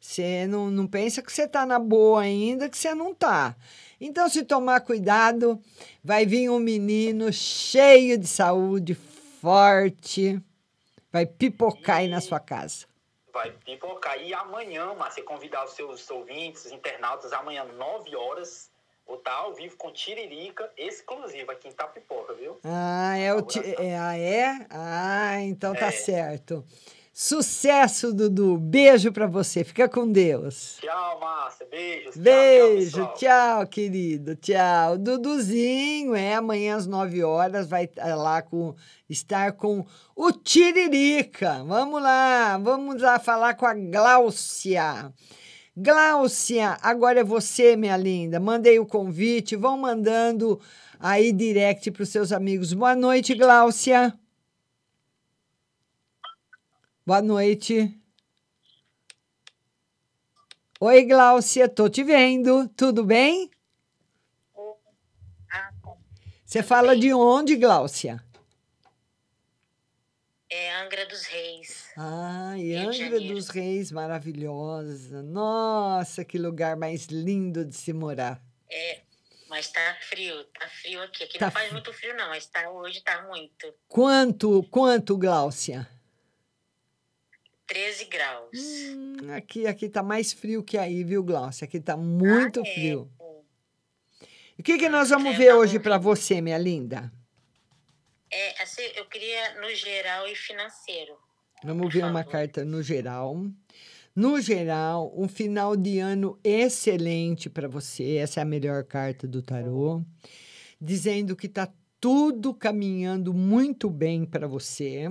Você não, não pensa que você está na boa ainda, que você não está. Então, se tomar cuidado, vai vir um menino cheio de saúde, forte, vai pipocar aí na sua casa. Vai pipocar. E amanhã, Márcia, convidar os seus ouvintes, os internautas, amanhã, 9 horas, Vou estar ao vivo com Tiririca, exclusiva aqui em Tapipoca, viu? Ah, é o ti... é, ah, é? Ah, então tá é. certo. Sucesso, Dudu. Beijo para você. Fica com Deus. Tchau, Márcia. Beijos. Beijo. Tchau, tchau, tchau, querido. Tchau. Duduzinho, é amanhã às 9 horas vai lá com estar com o Tiririca. Vamos lá. Vamos lá falar com a Gláucia. Gláucia, agora é você, minha linda. Mandei o convite, vão mandando aí direct para os seus amigos. Boa noite, Gláucia. Boa noite. Oi, Gláucia, tô te vendo. Tudo bem? Você fala de onde, Gláucia? É Angra dos Reis. Ah, e Rio Angra dos Reis, maravilhosa. Nossa, que lugar mais lindo de se morar. É, mas tá frio, tá frio aqui. Aqui Tá não faz frio. muito frio, não, mas tá, hoje tá muito. Quanto, quanto, Gláucia? 13 graus. Hum, aqui, aqui tá mais frio que aí, viu, Gláucia? Aqui tá muito é? frio. E o que, que nós vamos ver hoje para você, minha linda? É, assim, eu queria no geral e financeiro. Vamos ver uma carta no geral. No geral, um final de ano excelente para você. Essa é a melhor carta do tarô. Dizendo que está tudo caminhando muito bem para você.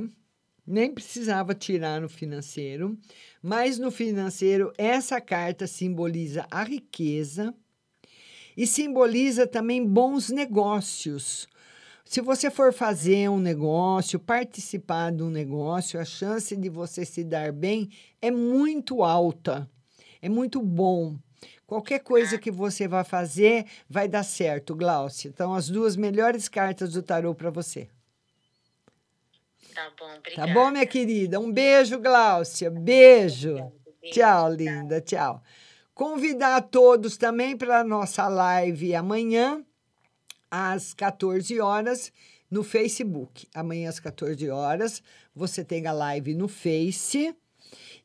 Nem precisava tirar no financeiro. Mas no financeiro, essa carta simboliza a riqueza e simboliza também bons negócios. Se você for fazer um negócio, participar de um negócio, a chance de você se dar bem é muito alta, é muito bom. Qualquer coisa que você vai fazer vai dar certo, Glaucia. Então, as duas melhores cartas do tarô para você. Tá bom, Tá obrigada. bom, minha querida? Um beijo, Gláucia. Beijo. Tchau, linda. Tchau. Convidar a todos também para a nossa live amanhã, às 14 horas, no Facebook. Amanhã, às 14 horas, você tem a live no Face.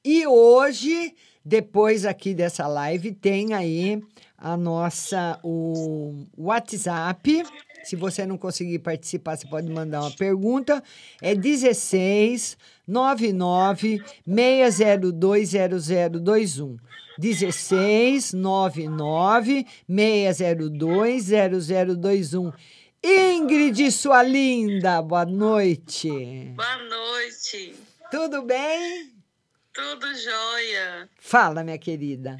E hoje, depois aqui dessa live, tem aí a nossa o WhatsApp. Se você não conseguir participar, você pode mandar uma pergunta. É 16 99 602 0021. 16 99 602 0021. Ingrid, sua linda, boa noite. Boa noite. Tudo bem? Tudo jóia. Fala, minha querida.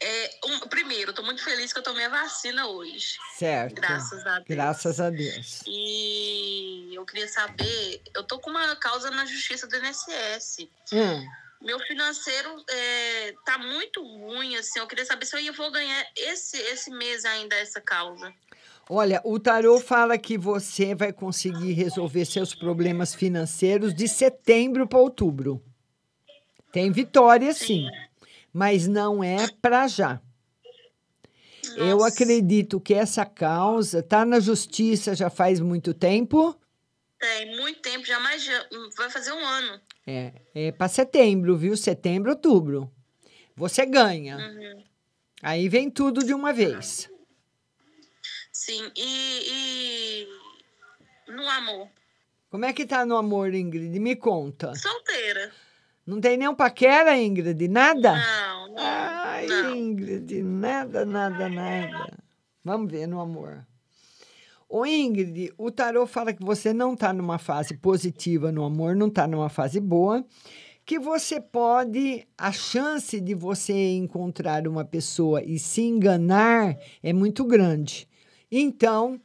É, um, primeiro, estou muito feliz que eu tomei a vacina hoje. Certo. Graças a Deus. Graças a Deus. E eu queria saber, eu tô com uma causa na justiça do INSS. Hum. Meu financeiro é, tá muito ruim, assim. Eu queria saber se eu vou ganhar esse, esse mês ainda essa causa. Olha, o tarô fala que você vai conseguir resolver seus problemas financeiros de setembro para outubro. Tem vitória, sim, mas não é para já. Eu acredito que essa causa está na justiça já faz muito tempo. Tem muito tempo, já mais de, vai fazer um ano. É, é para setembro, viu? Setembro, outubro. Você ganha. Uhum. Aí vem tudo de uma vez. Sim, e, e no amor? Como é que tá no amor, Ingrid? Me conta. Solteira. Não tem nenhum paquera, Ingrid? Nada? Não, não. Ai, Ingrid, nada, nada, nada. Vamos ver no amor. Ô, Ingrid, o tarô fala que você não está numa fase positiva no amor, não está numa fase boa, que você pode, a chance de você encontrar uma pessoa e se enganar é muito grande. Então,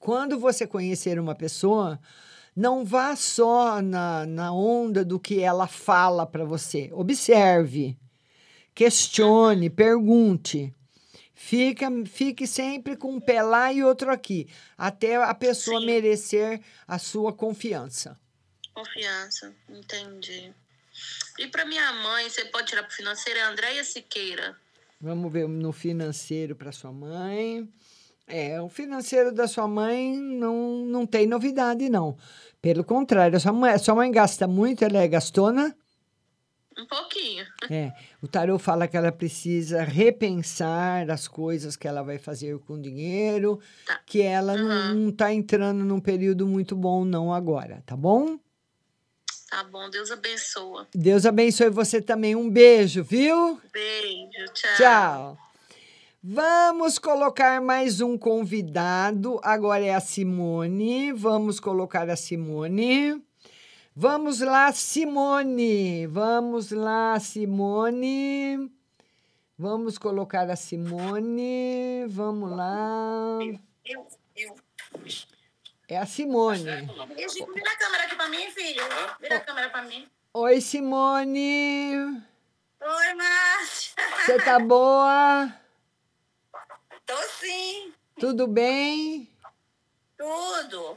quando você conhecer uma pessoa, não vá só na, na onda do que ela fala para você. Observe, questione, pergunte. Fica, fique sempre com um pé lá e outro aqui, até a pessoa merecer a sua confiança. Confiança, entendi. E para minha mãe, você pode tirar para financeiro, é Andréia Siqueira. Vamos ver no financeiro para sua mãe. É, o financeiro da sua mãe não, não tem novidade, não. Pelo contrário, sua mãe, a sua mãe gasta muito, ela é gastona. Um pouquinho. É, o tarô fala que ela precisa repensar as coisas que ela vai fazer com o dinheiro, que ela não, não tá entrando num período muito bom não agora, tá bom? Tá bom, Deus abençoa. Deus abençoe você também. Um beijo, viu? Beijo, tchau. Tchau. Vamos colocar mais um convidado. Agora é a Simone. Vamos colocar a Simone. Vamos lá, Simone. Vamos lá, Simone. Vamos colocar a Simone. Vamos lá. Eu, eu. É a Simone. Vira a câmera aqui pra mim, filho. Vira a câmera pra mim. Oi, Simone. Oi, Márcia. Você tá boa? Tô sim. Tudo bem? Tudo.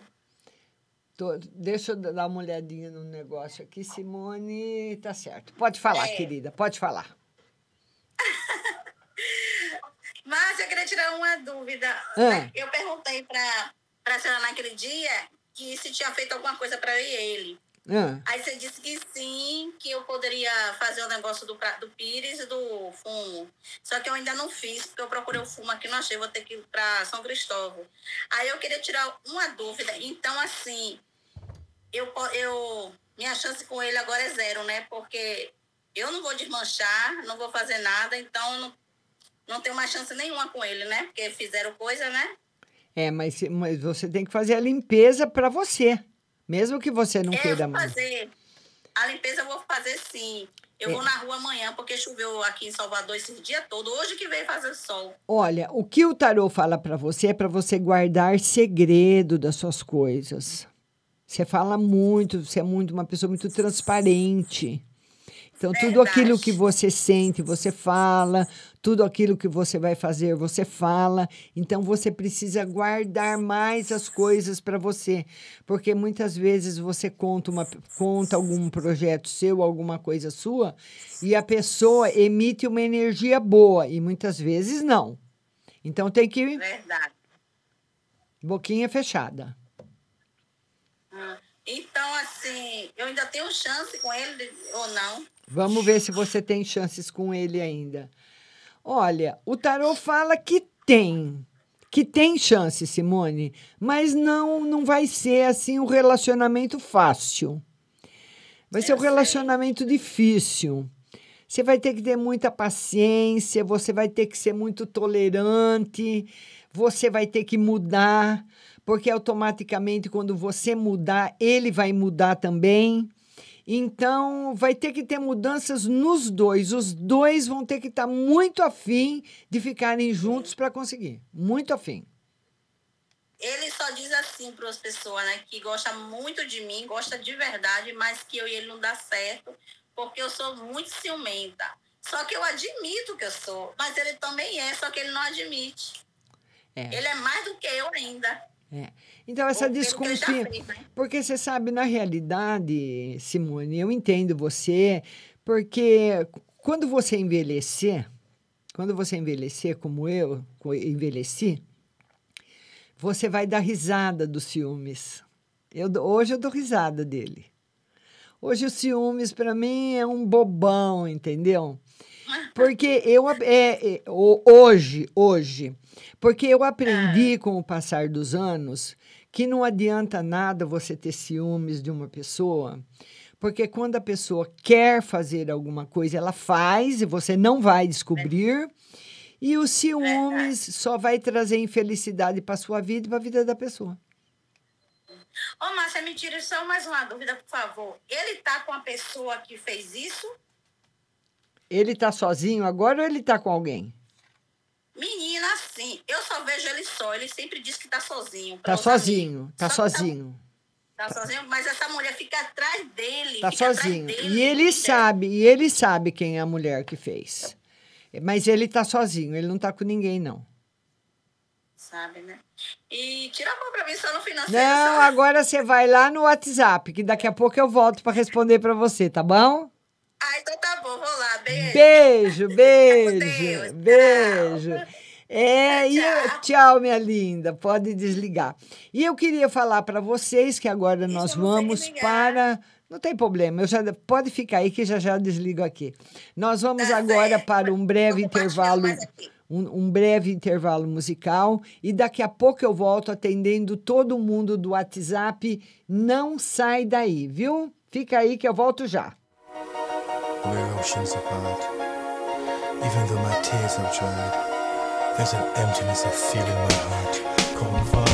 Tô- deixa eu dar uma olhadinha no negócio aqui, Simone. Tá certo. Pode falar, É. querida, pode falar. Márcia, eu queria tirar uma dúvida. Ah. né? Eu perguntei para a senhora naquele dia que se tinha feito alguma coisa para eu e ele. Ah, Aí você disse que sim, que eu poderia fazer o negócio do, do pires e do fumo. Só que eu ainda não fiz, porque eu procurei o fumo aqui, não achei, vou ter que ir para São Cristóvão. Aí eu queria tirar uma dúvida. Então, assim, eu, eu minha chance com ele agora é zero, né? Porque eu não vou desmanchar, não vou fazer nada, então não, não tenho mais chance nenhuma com ele, né? Porque fizeram coisa, né? é, mas, mas você tem que fazer a limpeza para você. Mesmo que você não eu queira vou mais. fazer. A limpeza eu vou fazer sim. Eu É. vou na rua amanhã, porque choveu aqui em Salvador esse dia todo. Hoje que veio fazer sol. Olha, o que o tarô fala para você é para você guardar segredo das suas coisas. Você fala muito, você é muito uma pessoa muito transparente. Então, tudo aquilo que você sente, você fala, tudo aquilo que você vai fazer, você fala. Então, você precisa guardar mais as coisas para você, porque muitas vezes você conta, uma, conta algum projeto seu, alguma coisa sua, e a pessoa emite uma energia boa, e muitas vezes não. Então, tem que Verdade. boquinha fechada. Então, assim, eu ainda tenho chance com ele ou não? Vamos ver se você tem chances com ele ainda. Olha, o tarô fala que tem, que tem chance, Simone, mas não não vai ser assim um relacionamento fácil. Vai ser um relacionamento difícil. Você vai ter que ter muita paciência, você vai ter que ser muito tolerante, você vai ter que mudar, porque automaticamente quando você mudar, ele vai mudar também. Então, vai ter que ter mudanças nos dois. Os dois vão ter que estar muito afim de ficarem juntos para conseguir. Muito afim. Ele só diz assim para as pessoas, né? Que gosta muito de mim, gosta de verdade, mas que eu e ele não dá certo, porque eu sou muito ciumenta. Só que eu admito que eu sou, mas ele também é, só que ele não admite. É. Ele é mais do que eu ainda. É. Então, essa desconfiança. né? Porque você sabe, na realidade, Simone, eu entendo você, porque quando você envelhecer, quando você envelhecer como eu envelheci, você vai dar risada dos ciúmes. Eu, hoje eu dou risada dele. Hoje o ciúmes, para mim, é um bobão, entendeu? Porque eu é, é, hoje, hoje, porque eu aprendi com o passar dos anos que não adianta nada você ter ciúmes de uma pessoa, porque quando a pessoa quer fazer alguma coisa, ela faz e você não vai descobrir. E o ciúmes só vai trazer infelicidade para sua vida e para a vida da pessoa. Ô, Márcia, me tira só mais uma dúvida, por favor. Ele tá com a pessoa que fez isso? Ele tá sozinho agora ou ele tá com alguém? Menina, sim. Eu só vejo ele só. Ele sempre diz que tá sozinho. Tá sozinho, amigos. tá Só que sozinho. Tá sozinho, mas essa mulher fica atrás dele. Tá sozinho. dele, E ele sabe, e ele sabe quem é a mulher que fez. Mas ele tá sozinho, ele não tá com ninguém, não. Sabe, né? E tira a mão pra mim só no financeiro. Não, só. agora você vai lá no WhatsApp, que daqui a pouco eu volto para responder para você, tá bom? Ah, então tá bom, vou lá. Beijo. Beijo, beijo, beijo. É, e eu- tchau, minha linda. Pode desligar. E eu queria falar para vocês que agora nós vamos para. Não tem problema, eu já pode ficar aí que já já desligo aqui. Nós vamos agora para um breve intervalo, um, um breve intervalo musical e daqui a pouco eu volto atendendo todo mundo do WhatsApp. Não sai daí, viu? Fica aí que eu volto já. Apart. Even though my tears have dried, there's an emptiness I feel in my heart. Come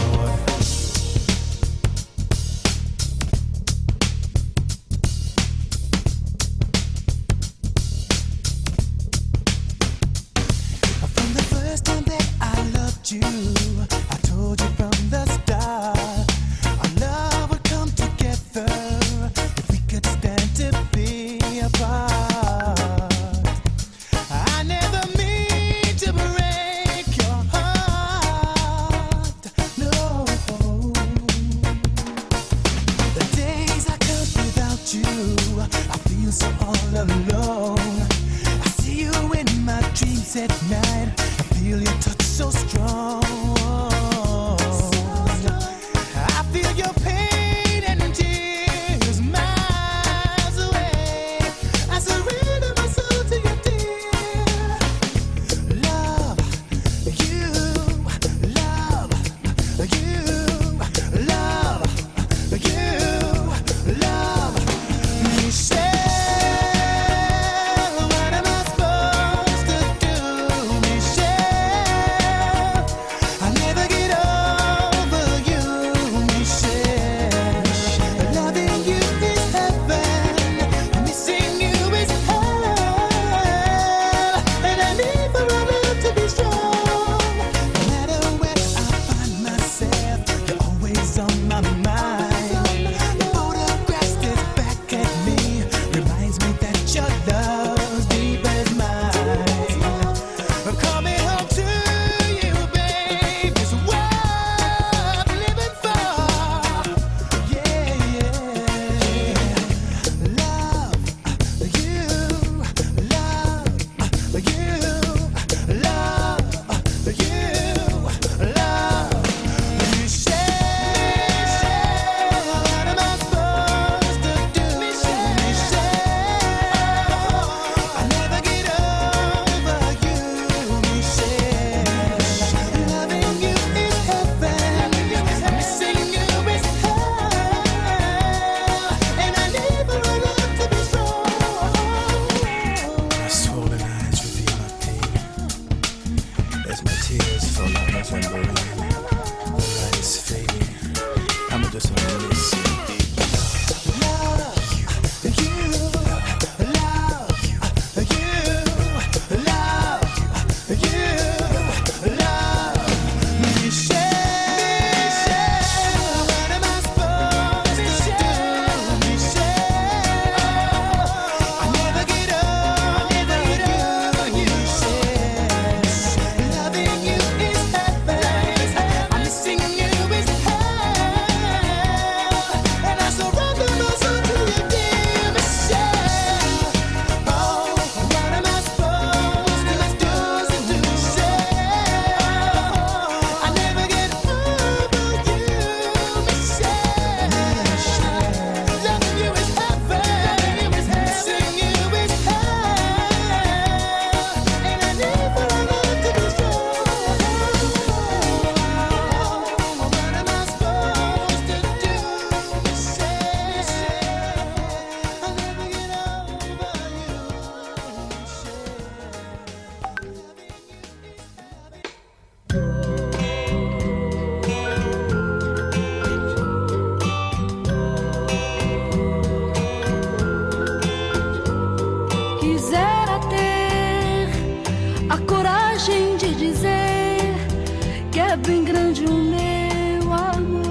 de o meu amor.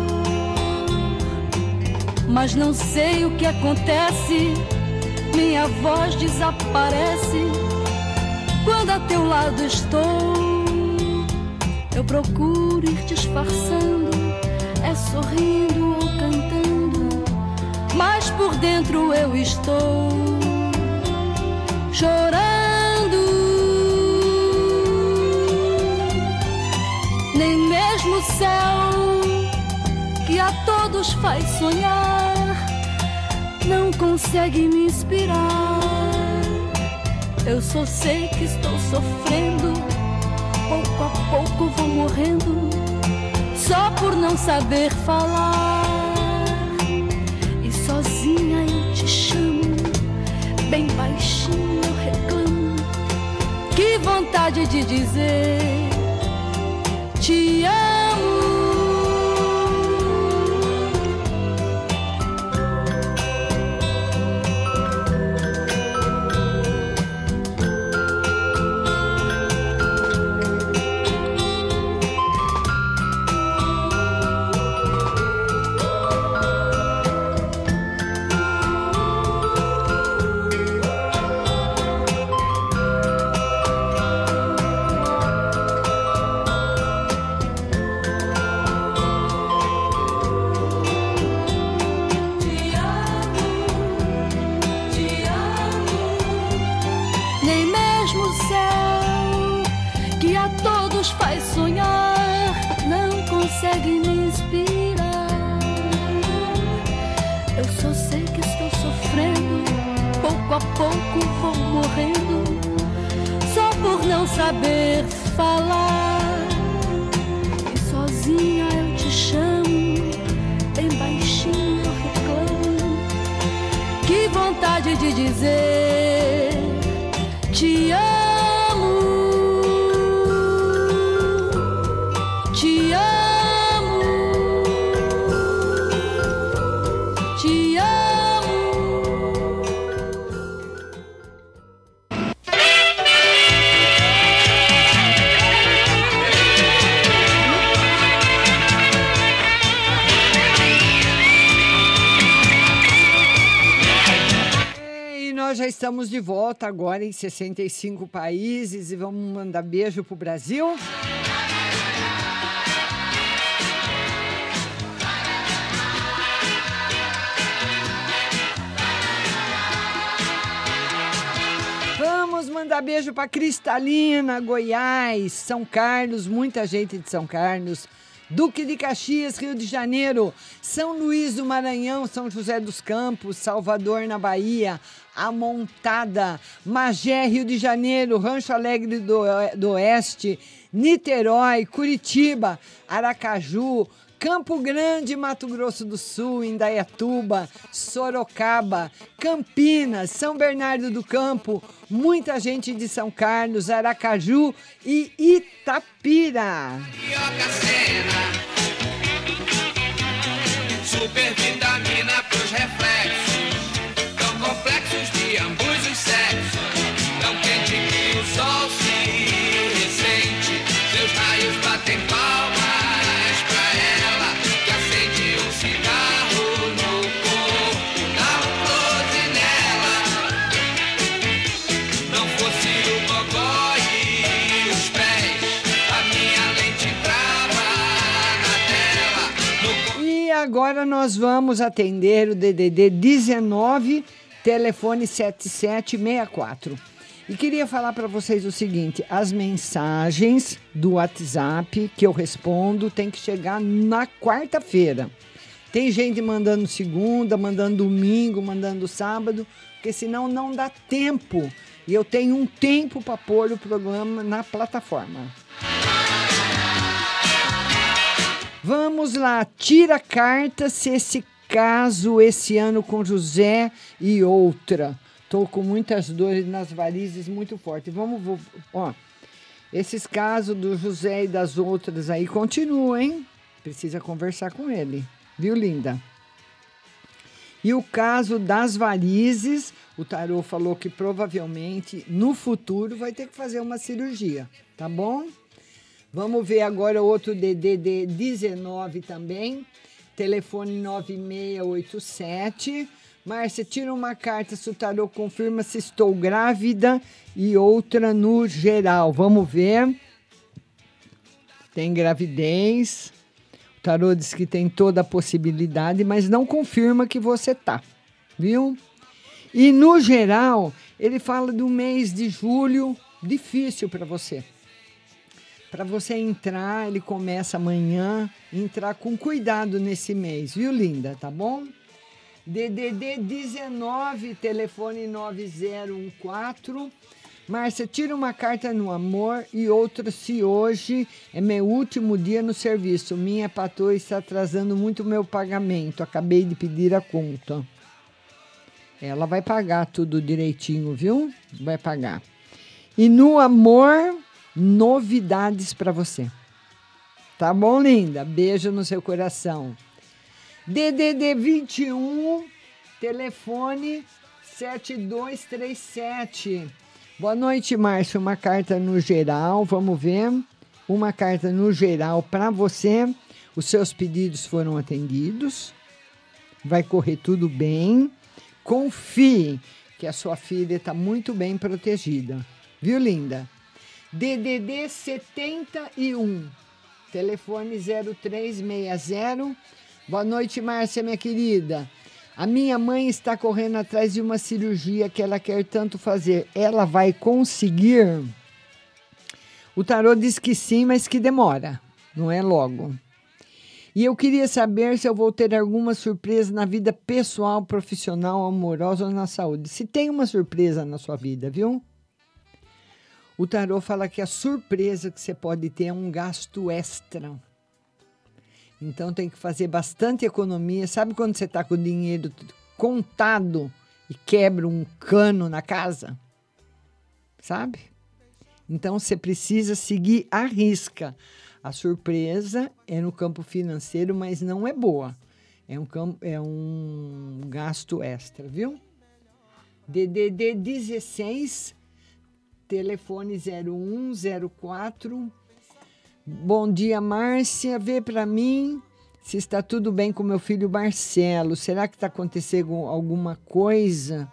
Mas não sei o que acontece, minha voz desaparece quando a teu lado estou. Eu procuro ir disfarçando, é sorrindo ou cantando, mas por dentro eu estou chorando nem mesmo o céu que a todos faz sonhar não consegue me inspirar. Eu só sei que estou sofrendo, pouco a pouco vou morrendo, só por não saber falar. E sozinha eu te chamo, bem baixinho eu reclamo. Que vontade de dizer estamos de volta agora em 65 países e vamos mandar beijo pro Brasil. Vamos mandar beijo para Cristalina, Goiás, São Carlos, muita gente de São Carlos. Duque de Caxias, Rio de Janeiro, São Luís do Maranhão, São José dos Campos, Salvador, na Bahia, Amontada, Magé, Rio de Janeiro, Rancho Alegre do, do Oeste, Niterói, Curitiba, Aracaju, Campo Grande, Mato Grosso do Sul, Indaiatuba, Sorocaba, Campinas, São Bernardo do Campo, muita gente de São Carlos, Aracaju e Itapira. Super pros reflexos, tão complexos de ambos agora nós vamos atender o DDD 19, telefone 7764. E queria falar para vocês o seguinte: as mensagens do WhatsApp que eu respondo tem que chegar na quarta-feira. Tem gente mandando segunda, mandando domingo, mandando sábado, porque senão não dá tempo. E eu tenho um tempo para pôr o programa na plataforma. Vamos lá, tira carta se esse caso esse ano com José e outra. Tô com muitas dores nas varizes muito forte. Vamos, vou- ó. Esses casos do José e das outras aí continuam, hein? Precisa conversar com ele. Viu, linda? E o caso das varizes, o tarô falou que provavelmente no futuro vai ter que fazer uma cirurgia, tá bom? Vamos ver agora outro DDD 19 também. Telefone 9687. Márcia, tira uma carta se o tarô confirma se estou grávida e outra no geral. Vamos ver. Tem gravidez. O tarô diz que tem toda a possibilidade, mas não confirma que você tá. Viu? E no geral, ele fala do mês de julho difícil para você. Para você entrar, ele começa amanhã, entrar com cuidado nesse mês, viu, linda? Tá bom? DDD 19, telefone 9014. Márcia, tira uma carta no amor e outra se hoje é meu último dia no serviço. Minha patroa está atrasando muito meu pagamento. Acabei de pedir a conta. Ela vai pagar tudo direitinho, viu? Vai pagar. E no amor, novidades para você. Tá bom, linda? Beijo no seu coração. DDD 21, telefone 7237. Boa noite, Márcio. Uma carta no geral, vamos ver. Uma carta no geral para você. Os seus pedidos foram atendidos. Vai correr tudo bem. Confie que a sua filha está muito bem protegida. Viu, linda? DDD 71, telefone 0360. Boa noite, Márcia, minha querida. A minha mãe está correndo atrás de uma cirurgia que ela quer tanto fazer. Ela vai conseguir? O tarô diz que sim, mas que demora, não é logo. E eu queria saber se eu vou ter alguma surpresa na vida pessoal, profissional, amorosa ou na saúde. Se tem uma surpresa na sua vida, viu? O tarô fala que a surpresa que você pode ter é um gasto extra. Então tem que fazer bastante economia. Sabe quando você está com o dinheiro contado e quebra um cano na casa? Sabe? Então você precisa seguir a risca. A surpresa é no campo financeiro, mas não é boa. É um, campo, é um gasto extra, viu? DDD 16, telefone 0104. Bom dia, Márcia. Vê para mim se está tudo bem com meu filho Marcelo. Será que está acontecendo alguma coisa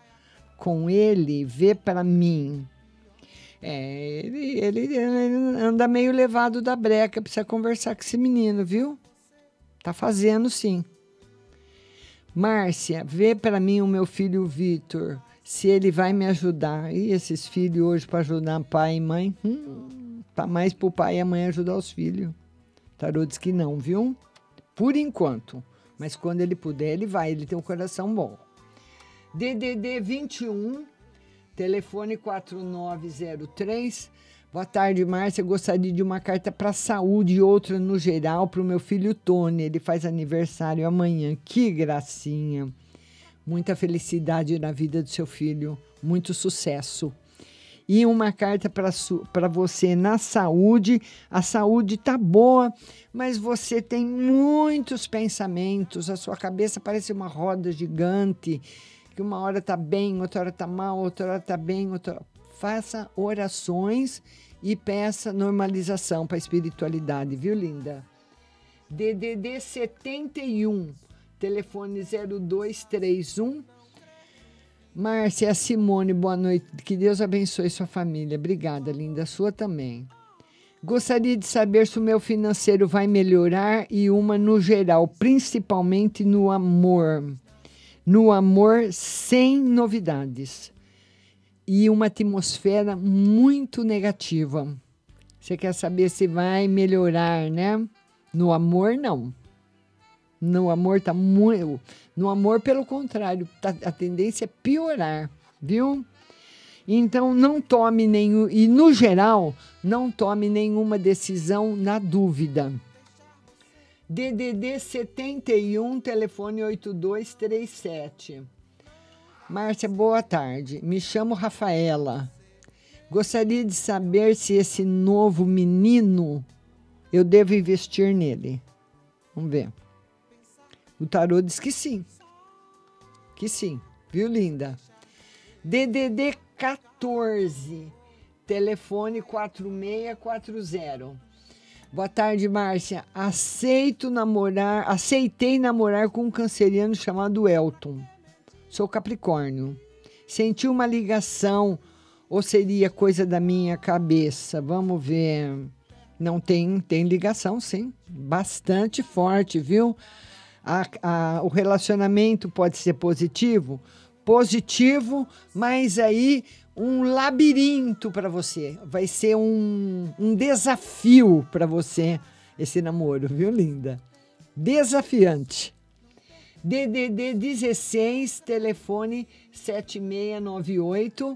com ele? Vê para mim. É, ele, ele, ele anda meio levado da breca, precisa conversar com esse menino, viu? Tá fazendo sim. Márcia, vê para mim o meu filho Vitor, se ele vai me ajudar. E esses filhos hoje para ajudar pai e mãe? Hum, tá mais pro pai e a mãe ajudar os filhos. Tarô diz que não, viu? Por enquanto. Mas quando ele puder, ele vai. Ele tem um coração bom. DDD 21 Telefone 4903. Boa tarde, Márcia. Gostaria de uma carta para saúde e outra no geral para o meu filho Tony. Ele faz aniversário amanhã. Que gracinha. Muita felicidade na vida do seu filho. Muito sucesso. E uma carta para você na saúde. A saúde tá boa, mas você tem muitos pensamentos. A sua cabeça parece uma roda gigante que uma hora tá bem, outra hora tá mal, outra hora tá bem, outra faça orações e peça normalização para a espiritualidade, viu, linda? DDD 71, telefone 0231. Márcia Simone, boa noite. Que Deus abençoe sua família. Obrigada, linda. Sua também. Gostaria de saber se o meu financeiro vai melhorar e uma no geral, principalmente no amor no amor sem novidades e uma atmosfera muito negativa. Você quer saber se vai melhorar, né? No amor, não. No amor tá muito. No amor, pelo contrário, tá, a tendência é piorar, viu? Então, não tome nenhum. E, no geral, não tome nenhuma decisão na dúvida. DDD 71, telefone 8237. Márcia, boa tarde. Me chamo Rafaela. Gostaria de saber se esse novo menino eu devo investir nele. Vamos ver. O tarô diz que sim. Que sim. Viu, linda? DDD 14, telefone 4640. Boa tarde, Márcia. Aceito namorar, aceitei namorar com um canceriano chamado Elton. Sou Capricórnio. Senti uma ligação ou seria coisa da minha cabeça? Vamos ver. Não tem, tem ligação, sim. Bastante forte, viu? A, a, o relacionamento pode ser positivo? Positivo, mas aí um labirinto para você. Vai ser um, um desafio para você esse namoro, viu, linda? Desafiante. DDD 16, telefone 7698.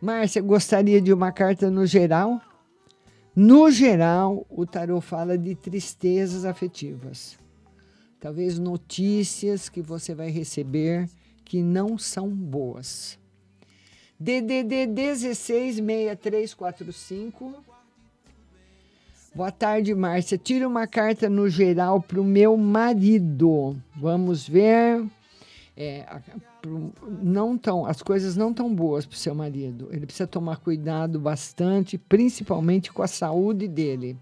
Márcia, gostaria de uma carta no geral? No geral, o tarô fala de tristezas afetivas. Talvez notícias que você vai receber que não são boas. DDD 166345. Boa tarde, Márcia. Tira uma carta no geral para o meu marido. Vamos ver. É, não tão, as coisas não tão boas para o seu marido. Ele precisa tomar cuidado bastante, principalmente com a saúde dele.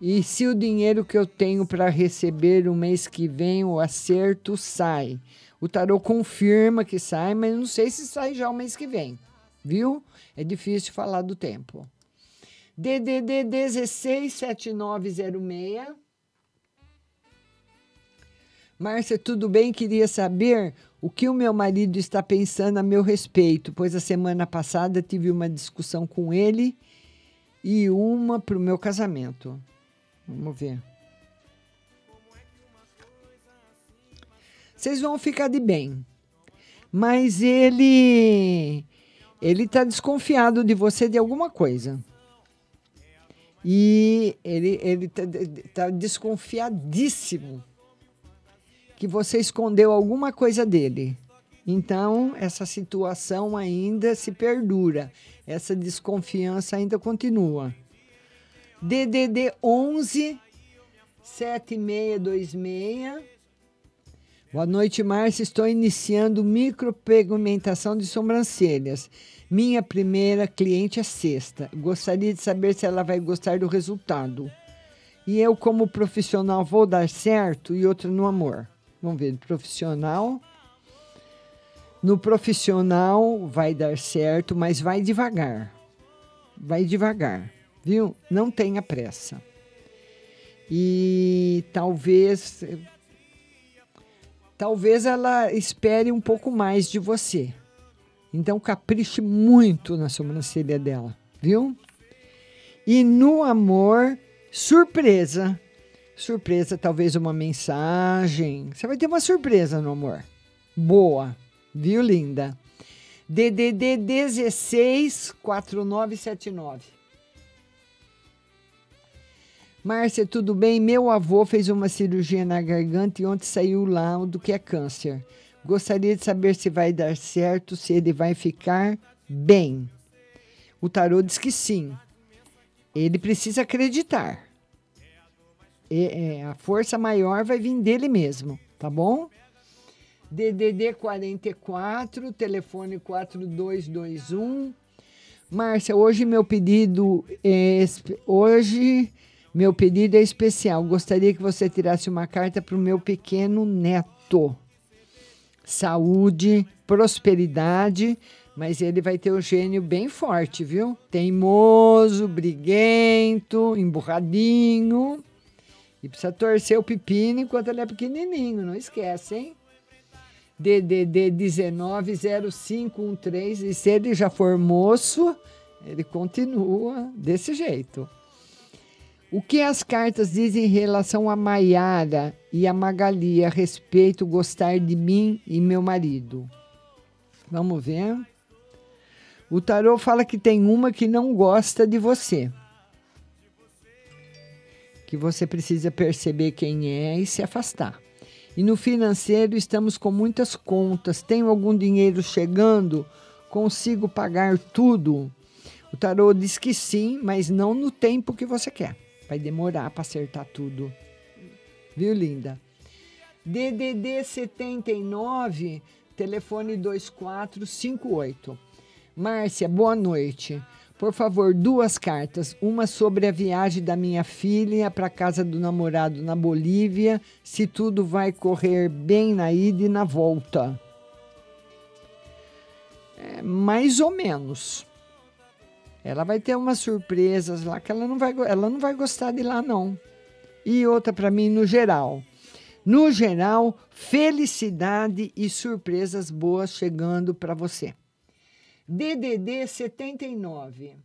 E se o dinheiro que eu tenho para receber o mês que vem, o acerto sai. O tarô confirma que sai, mas não sei se sai já o mês que vem, viu? É difícil falar do tempo. DDD 167906. Márcia, tudo bem? Queria saber o que o meu marido está pensando a meu respeito, pois a semana passada tive uma discussão com ele e uma para o meu casamento. Vamos ver. Vocês vão ficar de bem. Mas ele ele está desconfiado de você de alguma coisa. E ele ele tá, tá desconfiadíssimo que você escondeu alguma coisa dele. Então, essa situação ainda se perdura. Essa desconfiança ainda continua. DDD 11 7626 Boa noite, Márcia. Estou iniciando micropigmentação de sobrancelhas. Minha primeira cliente é sexta. Gostaria de saber se ela vai gostar do resultado. E eu, como profissional, vou dar certo e outra no amor. Vamos ver, profissional. No profissional vai dar certo, mas vai devagar. Vai devagar, viu? Não tenha pressa. E talvez talvez ela espere um pouco mais de você. Então capriche muito na sobrancelha dela, viu? E no amor, surpresa. Surpresa, talvez uma mensagem. Você vai ter uma surpresa no amor. Boa, viu, linda? DDD 16 4979. Márcia, tudo bem? Meu avô fez uma cirurgia na garganta e ontem saiu o laudo que é câncer. Gostaria de saber se vai dar certo, se ele vai ficar bem. O tarô diz que sim. Ele precisa acreditar. É, a força maior vai vir dele mesmo, tá bom? DDD 44, telefone 4221. Márcia, hoje meu pedido é hoje meu pedido é especial. Gostaria que você tirasse uma carta para o meu pequeno neto. Saúde, prosperidade, mas ele vai ter o gênio bem forte, viu? Teimoso, briguento, emburradinho. E precisa torcer o pepino enquanto ele é pequenininho, não esquece, hein? DDD 190513. E se ele já for moço, ele continua desse jeito. O que as cartas dizem em relação a Maiara e a Magali a respeito gostar de mim e meu marido? Vamos ver. O tarô fala que tem uma que não gosta de você. Que você precisa perceber quem é e se afastar. E no financeiro estamos com muitas contas. Tenho algum dinheiro chegando? Consigo pagar tudo? O tarô diz que sim, mas não no tempo que você quer. Vai demorar para acertar tudo. Viu, linda? DDD 79, telefone 2458. Márcia, boa noite. Por favor, duas cartas. Uma sobre a viagem da minha filha para casa do namorado na Bolívia, se tudo vai correr bem na ida e na volta. É, mais ou menos. Ela vai ter umas surpresas lá que ela não vai, ela não vai gostar de lá, não. E outra para mim, no geral. No geral, felicidade e surpresas boas chegando para você. DDD 79,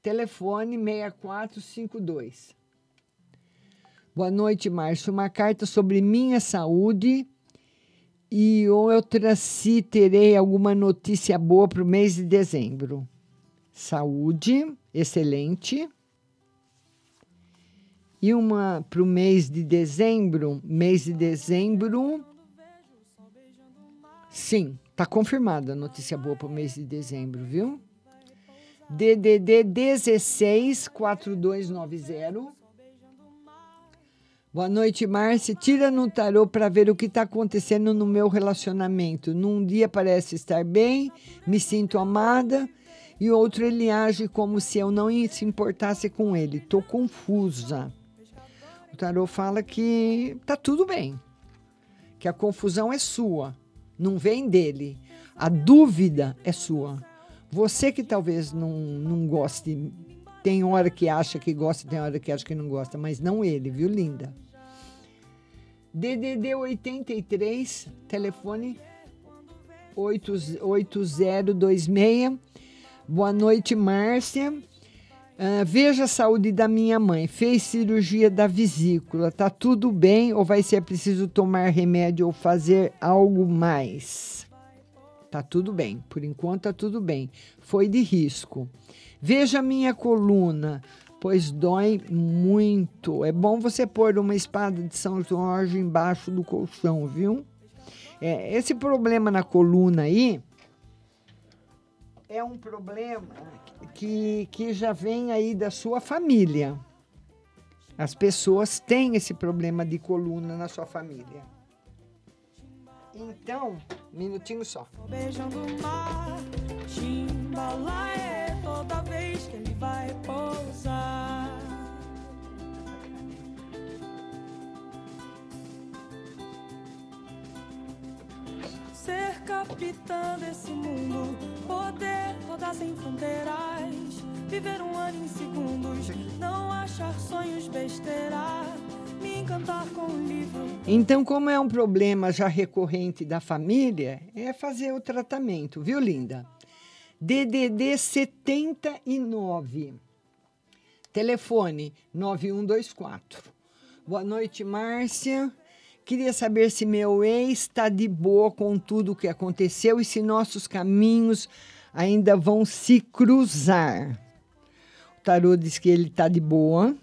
telefone 6452. Boa noite, Márcio. Uma carta sobre minha saúde e outra se terei alguma notícia boa para o mês de dezembro. Saúde, excelente. E uma para o mês de dezembro, mês de dezembro. Sim, tá confirmada a notícia boa para o mês de dezembro, viu? DDD 16 4290. Boa noite, Márcia. Tira no tarô para ver o que está acontecendo no meu relacionamento. Num dia parece estar bem, me sinto amada, e outro ele age como se eu não se importasse com ele. Tô confusa. O tarô fala que tá tudo bem, que a confusão é sua, não vem dele. A dúvida é sua. Você que talvez não, não goste, tem hora que acha que gosta, tem hora que acha que não gosta, mas não ele, viu, linda? DDD 83, telefone 8026. Boa noite, Márcia. Ah, veja a saúde da minha mãe. Fez cirurgia da vesícula. Tá tudo bem ou vai ser preciso tomar remédio ou fazer algo mais? Tá tudo bem. Por enquanto tá tudo bem. Foi de risco. Veja a minha coluna, pois dói muito. É bom você pôr uma espada de São Jorge embaixo do colchão, viu? É, esse problema na coluna aí é um problema que, que já vem aí da sua família. As pessoas têm esse problema de coluna na sua família. Então, minutinho só. Beijando o mar, chimbalaê, toda vez que ele vai pousar. Ser capitã desse mundo, poder rodar sem fronteiras, viver um ano em segundos, não achar sonhos besteira, me encantar com um livro. Então, como é um problema já recorrente da família, é fazer o tratamento, viu, linda? DDD 79. Telefone 9124. Boa noite, Márcia. Queria saber se meu ex está de boa com tudo o que aconteceu e se nossos caminhos ainda vão se cruzar. O tarô diz que ele está de boa.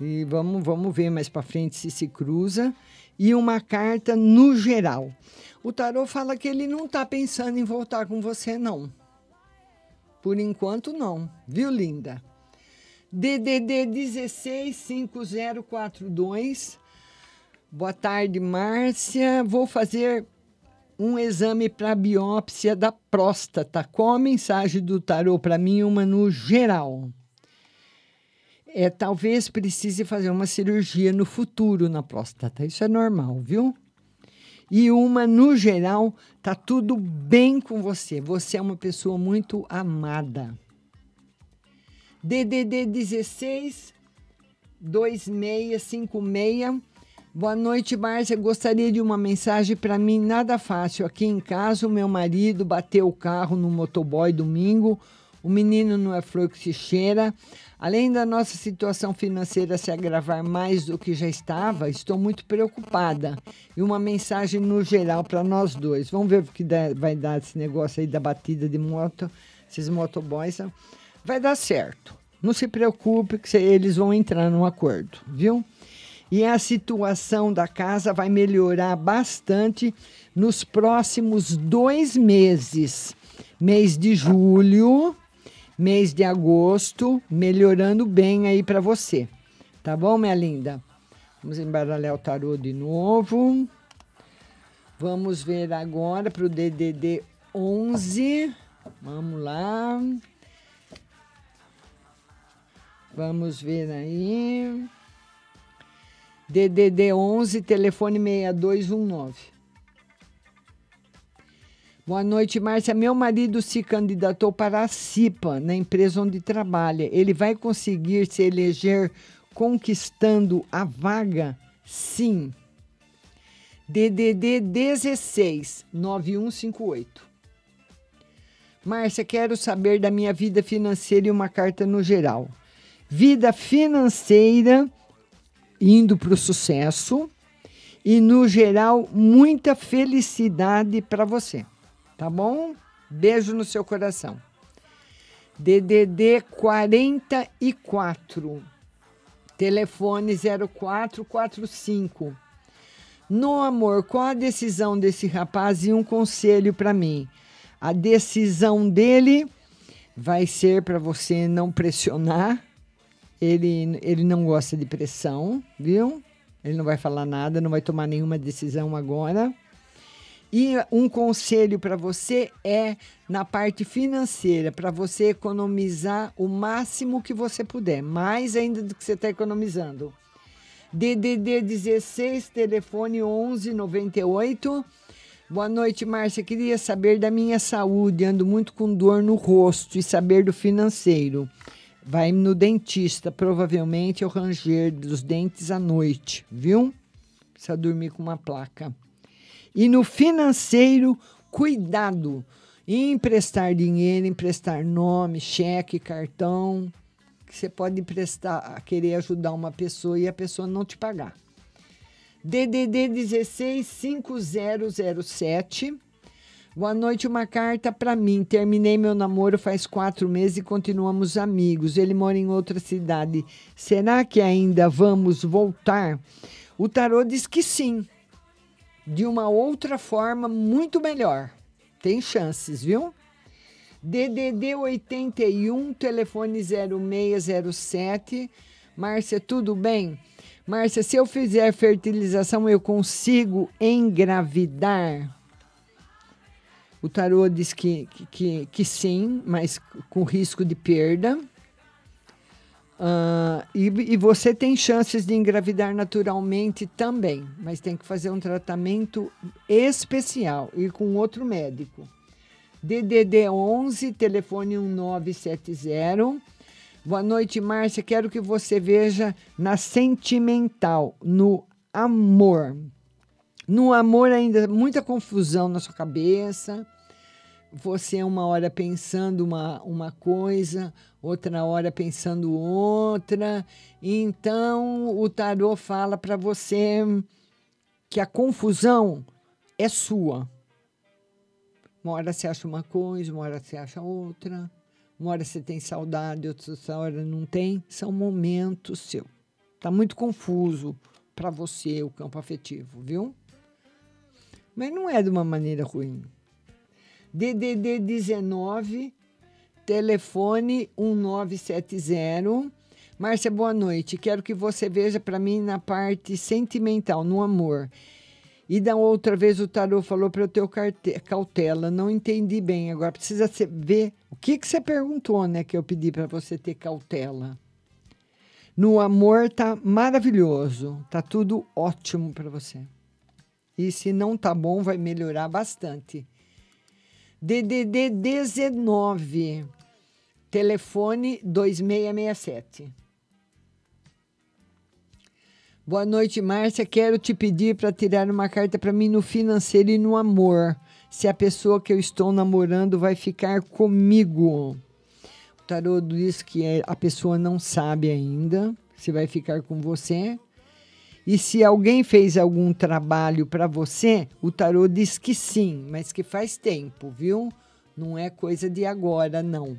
E vamos, vamos ver mais para frente se se cruza. E uma carta no geral. O tarô fala que ele não está pensando em voltar com você, não. Por enquanto, não. Viu, linda? DDD 165042. Boa tarde, Márcia. Vou fazer um exame para biópsia da próstata. Qual a mensagem do tarô para mim? Uma no geral. É, talvez precise fazer uma cirurgia no futuro na próstata. Isso é normal, viu? E uma no geral, tá tudo bem com você. Você é uma pessoa muito amada. DDD 16 2656. Boa noite, Márcia. Gostaria de uma mensagem para mim. Nada fácil. Aqui em casa, o meu marido bateu o carro no motoboy domingo. O menino não é flor que se cheira. Além da nossa situação financeira se agravar mais do que já estava, estou muito preocupada. E uma mensagem no geral para nós dois. Vamos ver o que vai dar esse negócio aí da batida de moto, esses motoboys. Vai dar certo. Não se preocupe que eles vão entrar num acordo, viu? E a situação da casa vai melhorar bastante nos próximos dois meses. Mês de julho, mês de agosto, melhorando bem aí para você. Tá bom, minha linda? Vamos embaralhar o tarô de novo. Vamos ver agora para o DDD 11. Vamos lá. Vamos ver aí. DDD 11, telefone 6219. Boa noite, Márcia. Meu marido se candidatou para a CIPA, na empresa onde trabalha. Ele vai conseguir se eleger conquistando a vaga? Sim. DDD 16 9158. Márcia, quero saber da minha vida financeira e uma carta no geral. Vida financeira indo para o sucesso e, no geral, muita felicidade para você. Tá bom? Beijo no seu coração. DDD 44, telefone 0445. No amor, qual a decisão desse rapaz e um conselho para mim? A decisão dele vai ser para você não pressionar. Ele, ele não gosta de pressão, viu? Ele não vai falar nada, não vai tomar nenhuma decisão agora. E um conselho para você é na parte financeira, para você economizar o máximo que você puder, mais ainda do que você está economizando. DDD 16, telefone 1198. Boa noite, Márcia. Queria saber da minha saúde. Ando muito com dor no rosto e saber do financeiro. Vai no dentista, provavelmente é o ranger dos dentes à noite, viu? Precisa dormir com uma placa. E no financeiro, cuidado. Emprestar dinheiro, emprestar nome, cheque, cartão, que você pode emprestar, querer ajudar uma pessoa e a pessoa não te pagar. DDD 16 5007. Boa noite, uma carta para mim. Terminei meu namoro faz quatro meses e continuamos amigos. Ele mora em outra cidade. Será que ainda vamos voltar? O tarô diz que sim. De uma outra forma muito melhor. Tem chances, viu? DDD 81, telefone 0607. Márcia, tudo bem? Márcia, se eu fizer fertilização, eu consigo engravidar? O tarô diz que, que, que, sim, mas com risco de perda. Ah, e, e você tem chances de engravidar naturalmente também, mas tem que fazer um tratamento especial e com outro médico. DDD 11, telefone 1970. Boa noite, Márcia. Quero que você veja na sentimental, no amor. No amor, ainda muita confusão na sua cabeça. Você, uma hora pensando uma, uma coisa, outra hora pensando outra. Então, o tarô fala para você que a confusão é sua. Uma hora você acha uma coisa, uma hora você acha outra. Uma hora você tem saudade, outra hora não tem. São momentos seu. Tá muito confuso para você o campo afetivo, viu? Mas não é de uma maneira ruim. DDD 19, telefone 1970. Márcia, boa noite. Quero que você veja para mim na parte sentimental, no amor. E da outra vez o tarô falou para eu ter cautela. Não entendi bem. Agora precisa ver o que, que você perguntou, né? Que eu pedi para você ter cautela. No amor tá maravilhoso. Tá tudo ótimo para você. E se não tá bom, vai melhorar bastante. DDD 19, telefone 2667. Boa noite, Márcia. Quero te pedir para tirar uma carta para mim no financeiro e no amor. Se a pessoa que eu estou namorando vai ficar comigo. O tarô diz que é- a pessoa não sabe ainda se vai ficar com você. E se alguém fez algum trabalho para você, o tarô diz que sim, mas que faz tempo, viu? Não é coisa de agora, não.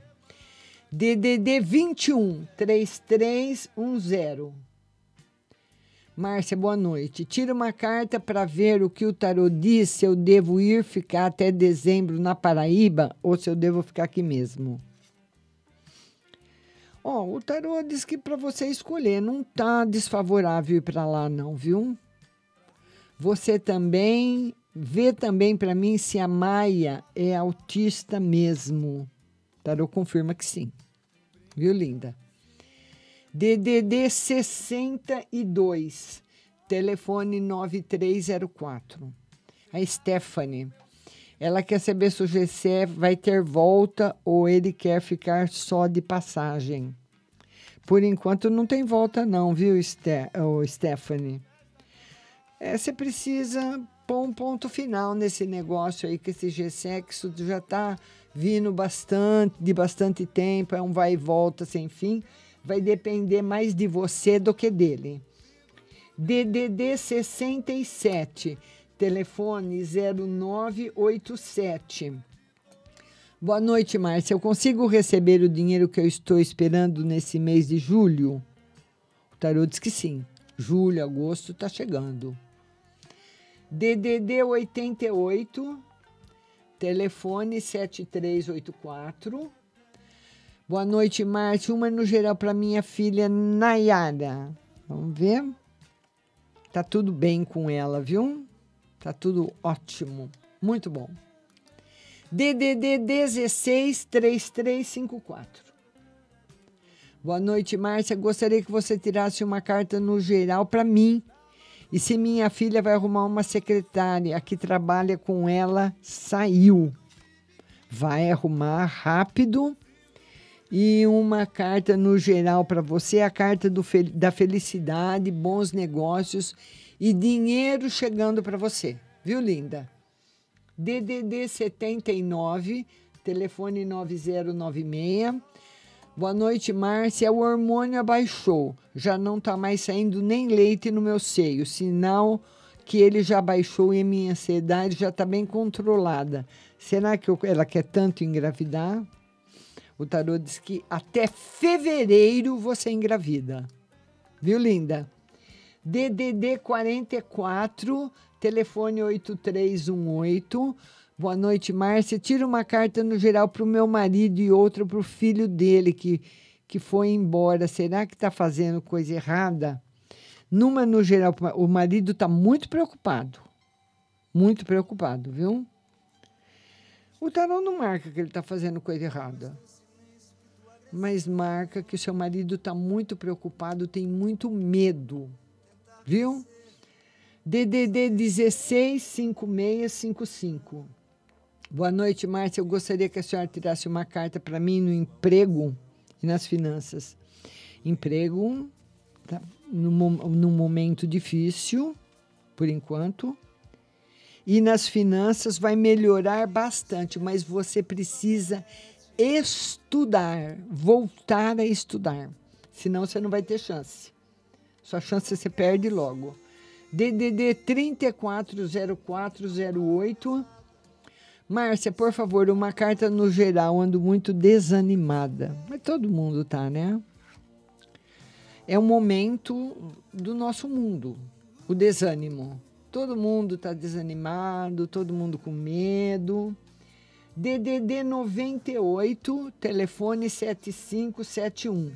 DDD 21 3310. Márcia, boa noite. Tira uma carta para ver o que o tarô diz se eu devo ir ficar até dezembro na Paraíba ou se eu devo ficar aqui mesmo. Ó, o tarô diz que para você escolher, não tá desfavorável ir para lá não, viu? Você também vê também para mim se a Maia é autista mesmo. O tarô confirma que sim. Viu, linda? DDD 62, telefone 9304. A Stephanie. Ela quer saber se o GC vai ter volta ou ele quer ficar só de passagem. Por enquanto não tem volta não, viu, Ste ô, Stephanie? É, você precisa pôr um ponto final nesse negócio aí, que esse G-Sexo já está vindo bastante, de bastante tempo, é um vai e volta sem fim. Vai depender mais de você do que dele. DDD 67, telefone 0987. Boa noite, Márcia. Eu consigo receber o dinheiro que eu estou esperando nesse mês de julho? O tarô diz que sim. Julho, agosto está chegando. DDD 88, telefone 7384. Boa noite, Márcia. Uma no geral para minha filha Nayara. Vamos ver. Tá tudo bem com ela, viu? Tá tudo ótimo. Muito bom. DDD 16 3354. Boa noite, Márcia. Gostaria que você tirasse uma carta no geral para mim. E se minha filha vai arrumar uma secretária que trabalha com ela, saiu. Vai arrumar rápido. E uma carta no geral para você, a carta do da felicidade, bons negócios e dinheiro chegando para você. Viu, linda? DDD 79, telefone 9096. Boa noite, Márcia. O hormônio abaixou. Já não está mais saindo nem leite no meu seio. Sinal que ele já baixou e a minha ansiedade já está bem controlada. Será que eu- ela quer tanto engravidar? O tarô diz que até fevereiro você engravida. Viu, linda? DDD 44, telefone 8318. Boa noite, Márcia. Tira uma carta no geral para o meu marido e outra para o filho dele que, que foi embora. Será que está fazendo coisa errada? Numa no geral, o marido está muito preocupado. Muito preocupado, viu? O tarô não marca que ele está fazendo coisa errada. Mas marca que o seu marido está muito preocupado, tem muito medo. Viu? DDD 165655. Boa noite, Márcia. Eu gostaria que a senhora tirasse uma carta para mim no emprego e nas finanças. Emprego, tá? num, num momento difícil, por enquanto. E nas finanças vai melhorar bastante, mas você precisa estudar, voltar a estudar. Senão você não vai ter chance. Sua chance você perde logo. DDD 340408. Márcia, por favor, uma carta no geral. Ando muito desanimada. Mas todo mundo tá, né? É um momento do nosso mundo, o desânimo. Todo mundo está desanimado, todo mundo com medo. DDD 98, telefone 7571.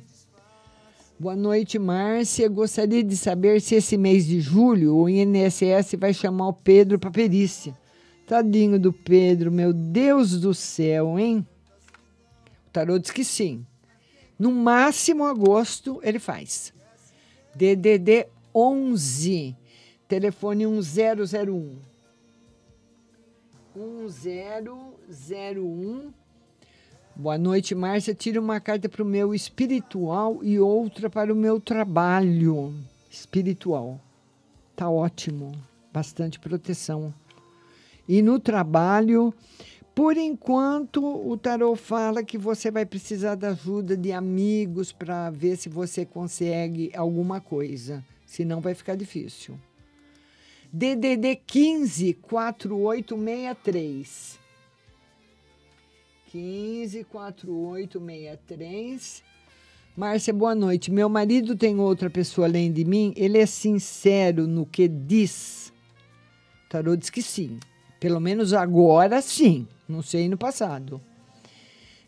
Boa noite, Márcia. Gostaria de saber se esse mês de julho o INSS vai chamar o Pedro para perícia. Tadinho do Pedro, meu Deus do céu, hein? O tarô diz que sim. No máximo agosto ele faz. DDD 11, telefone 1001. 1001. Boa noite, Márcia. Tira uma carta para o meu espiritual e outra para o meu trabalho espiritual. Tá ótimo. Bastante proteção. E no trabalho, por enquanto, o tarô fala que você vai precisar da ajuda de amigos para ver se você consegue alguma coisa. Senão vai ficar difícil. DDD 15 4863. 15 4863. Márcia, boa noite. Meu marido tem outra pessoa além de mim? Ele é sincero no que diz? O tarô diz que sim. Pelo menos agora sim. Não sei no passado.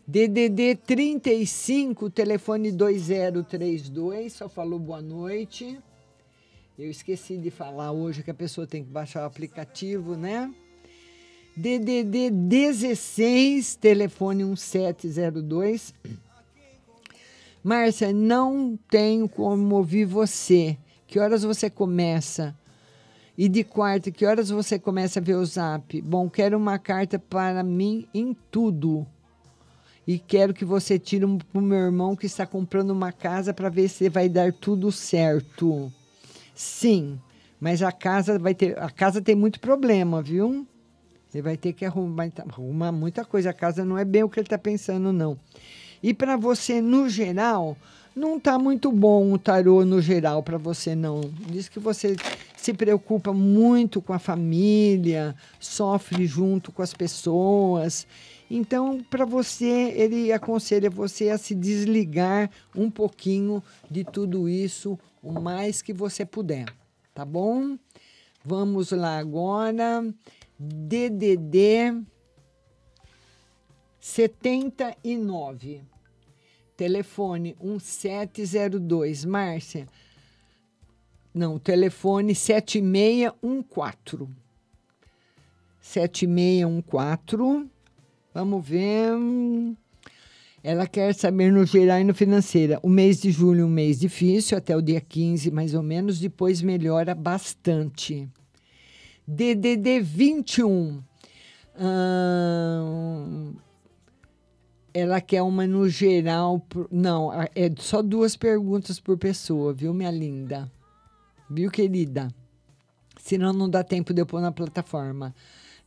DDD 35, telefone 2032, só falou boa noite. Eu esqueci de falar hoje que a pessoa tem que baixar o aplicativo, né? DDD 16, telefone 1702. Márcia, não tenho como ouvir você. Que horas você começa? E de quarta, que horas você começa a ver o zap? Bom, quero uma carta para mim em tudo. E quero que você tire um para o meu irmão que está comprando uma casa para ver se vai dar tudo certo. Sim, mas a casa vai ter. A casa tem muito problema, viu? Ele vai ter que arrumar, arrumar muita coisa. A casa não é bem o que ele está pensando, não. E para você, no geral, não está muito bom o tarô no geral para você, não. Diz que você se preocupa muito com a família, sofre junto com as pessoas. Então, para você, ele aconselha você a se desligar um pouquinho de tudo isso o mais que você puder, tá bom? Vamos lá agora. DDD 79. Telefone 1702. Márcia. Não, telefone 7614. 7614. Vamos ver. Ela quer saber no geral e no financeira. O mês de julho é um mês difícil, até o dia 15, mais ou menos. Depois melhora bastante. DDD 21. Ahn, ela quer uma no geral. Não, é só duas perguntas por pessoa, viu, minha linda? Viu, querida? Senão não dá tempo de eu pôr na plataforma.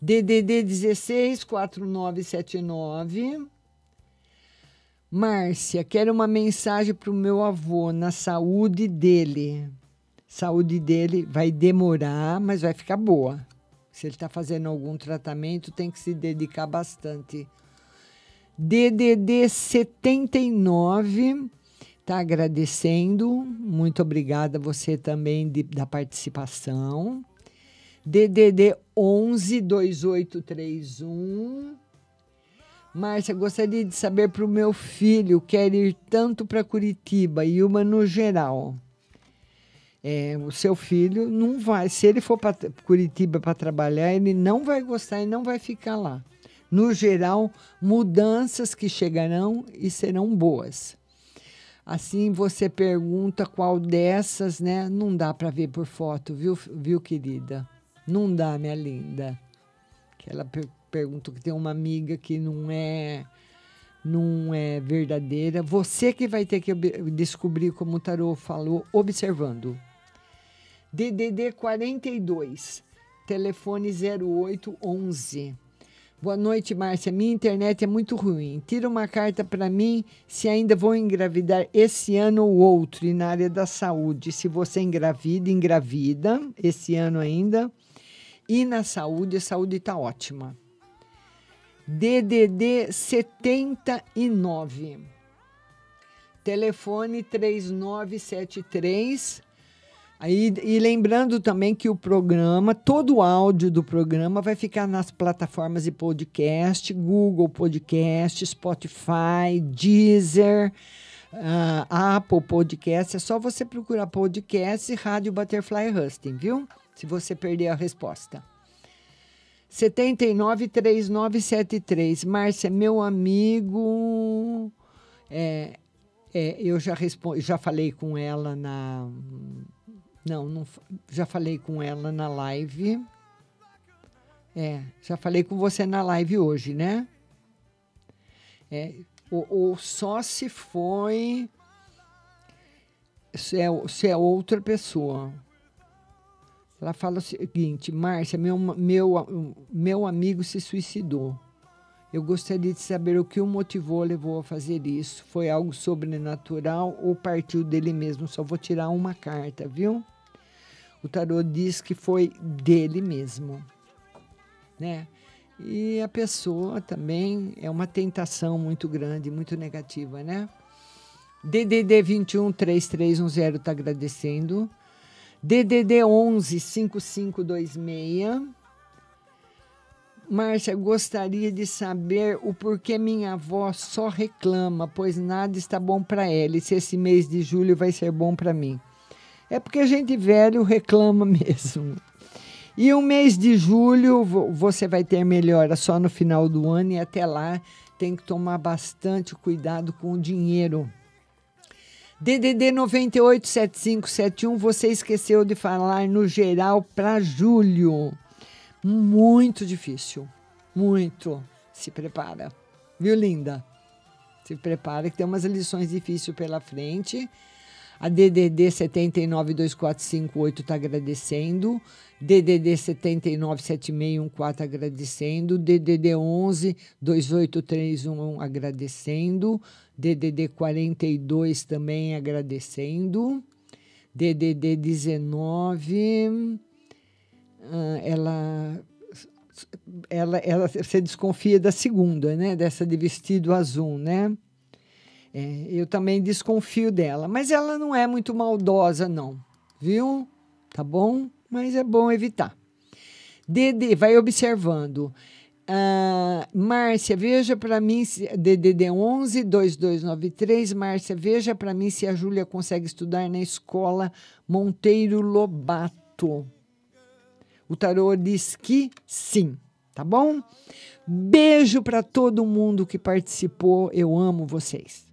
DDD 16 4979. Márcia, quero uma mensagem para o meu avô na saúde dele. Saúde dele vai demorar, mas vai ficar boa. Se ele está fazendo algum tratamento, tem que se dedicar bastante. DDD 79 está agradecendo. Muito obrigada você também de- da participação. DDD 11 2831. Márcia, gostaria de saber para o meu filho, quer ir tanto para Curitiba e uma no geral. É, o seu filho não vai, se ele for para Curitiba para trabalhar, ele não vai gostar e não vai ficar lá. No geral, mudanças que chegarão e serão boas. Assim você pergunta qual dessas, né? Não dá para ver por foto, viu, viu, querida? Não dá, minha linda. Que ela per pergunta que tem uma amiga que não é não é verdadeira. Você que vai ter que ob- descobrir como o tarô falou observando. DDD 42, telefone 0811. Boa noite, Márcia. Minha internet é muito ruim. Tira uma carta para mim se ainda vou engravidar esse ano ou outro e na área da saúde. Se você engravida, engravida esse ano ainda. E na saúde, a saúde está ótima. DDD 79. Telefone 3973. E lembrando também que o programa, todo o áudio do programa vai ficar nas plataformas de podcast, Google Podcast, Spotify, Deezer, ah, Apple Podcast. É só você procurar podcast e Rádio Butterfly Husting, viu? Se você perder a resposta. 793973. Márcia, meu amigo. É, é, eu já, respondi, já falei com ela na. Não, não, já falei com ela na live. É, já falei com você na live hoje, né? É, ou, ou só se foi. Se é, se é outra pessoa. Ela fala o seguinte: Márcia, meu, meu, meu amigo se suicidou. Eu gostaria de saber o que o motivou, levou a fazer isso. Foi algo sobrenatural ou partiu dele mesmo? Só vou tirar uma carta, viu? O tarô diz que foi dele mesmo, né? E a pessoa também é uma tentação muito grande, muito negativa, né? DDD 21 3310 está agradecendo. DDD 11 5526. Márcia, gostaria de saber o porquê minha avó só reclama, pois nada está bom para ela. E se esse mês de julho vai ser bom para mim? É porque a gente velho reclama mesmo. E o mês de julho vo- você vai ter melhora só no final do ano e até lá tem que tomar bastante cuidado com o dinheiro. DDD 987571, você esqueceu de falar no geral para julho. Muito difícil. Muito. Se prepara. Viu, linda? Se prepara que tem umas lições difíceis pela frente. A DDD 792458 está agradecendo. DDD 797614 agradecendo. DDD 11 2831 agradecendo. DDD 42 também agradecendo. DDD 19 ah, ela ela, ela você desconfia da segunda, né? Dessa de vestido azul, né? É, eu também desconfio dela, mas ela não é muito maldosa, não, viu? Tá bom? Mas é bom evitar. DD, vai observando. Ah, Márcia, veja para mim, se, DDD 11 2293. Márcia, veja para mim se a Júlia consegue estudar na escola Monteiro Lobato. O tarô diz que sim, tá bom? Beijo para todo mundo que participou. Eu amo vocês.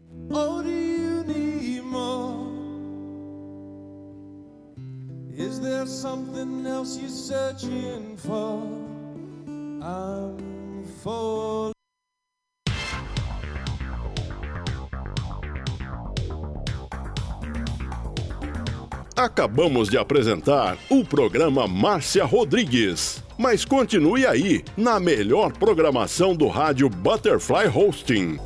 Something else you're searching for? I'm falling. Acabamos de apresentar o programa Márcia Rodrigues. Mas continue aí, na melhor programação do rádio Butterfly Hosting.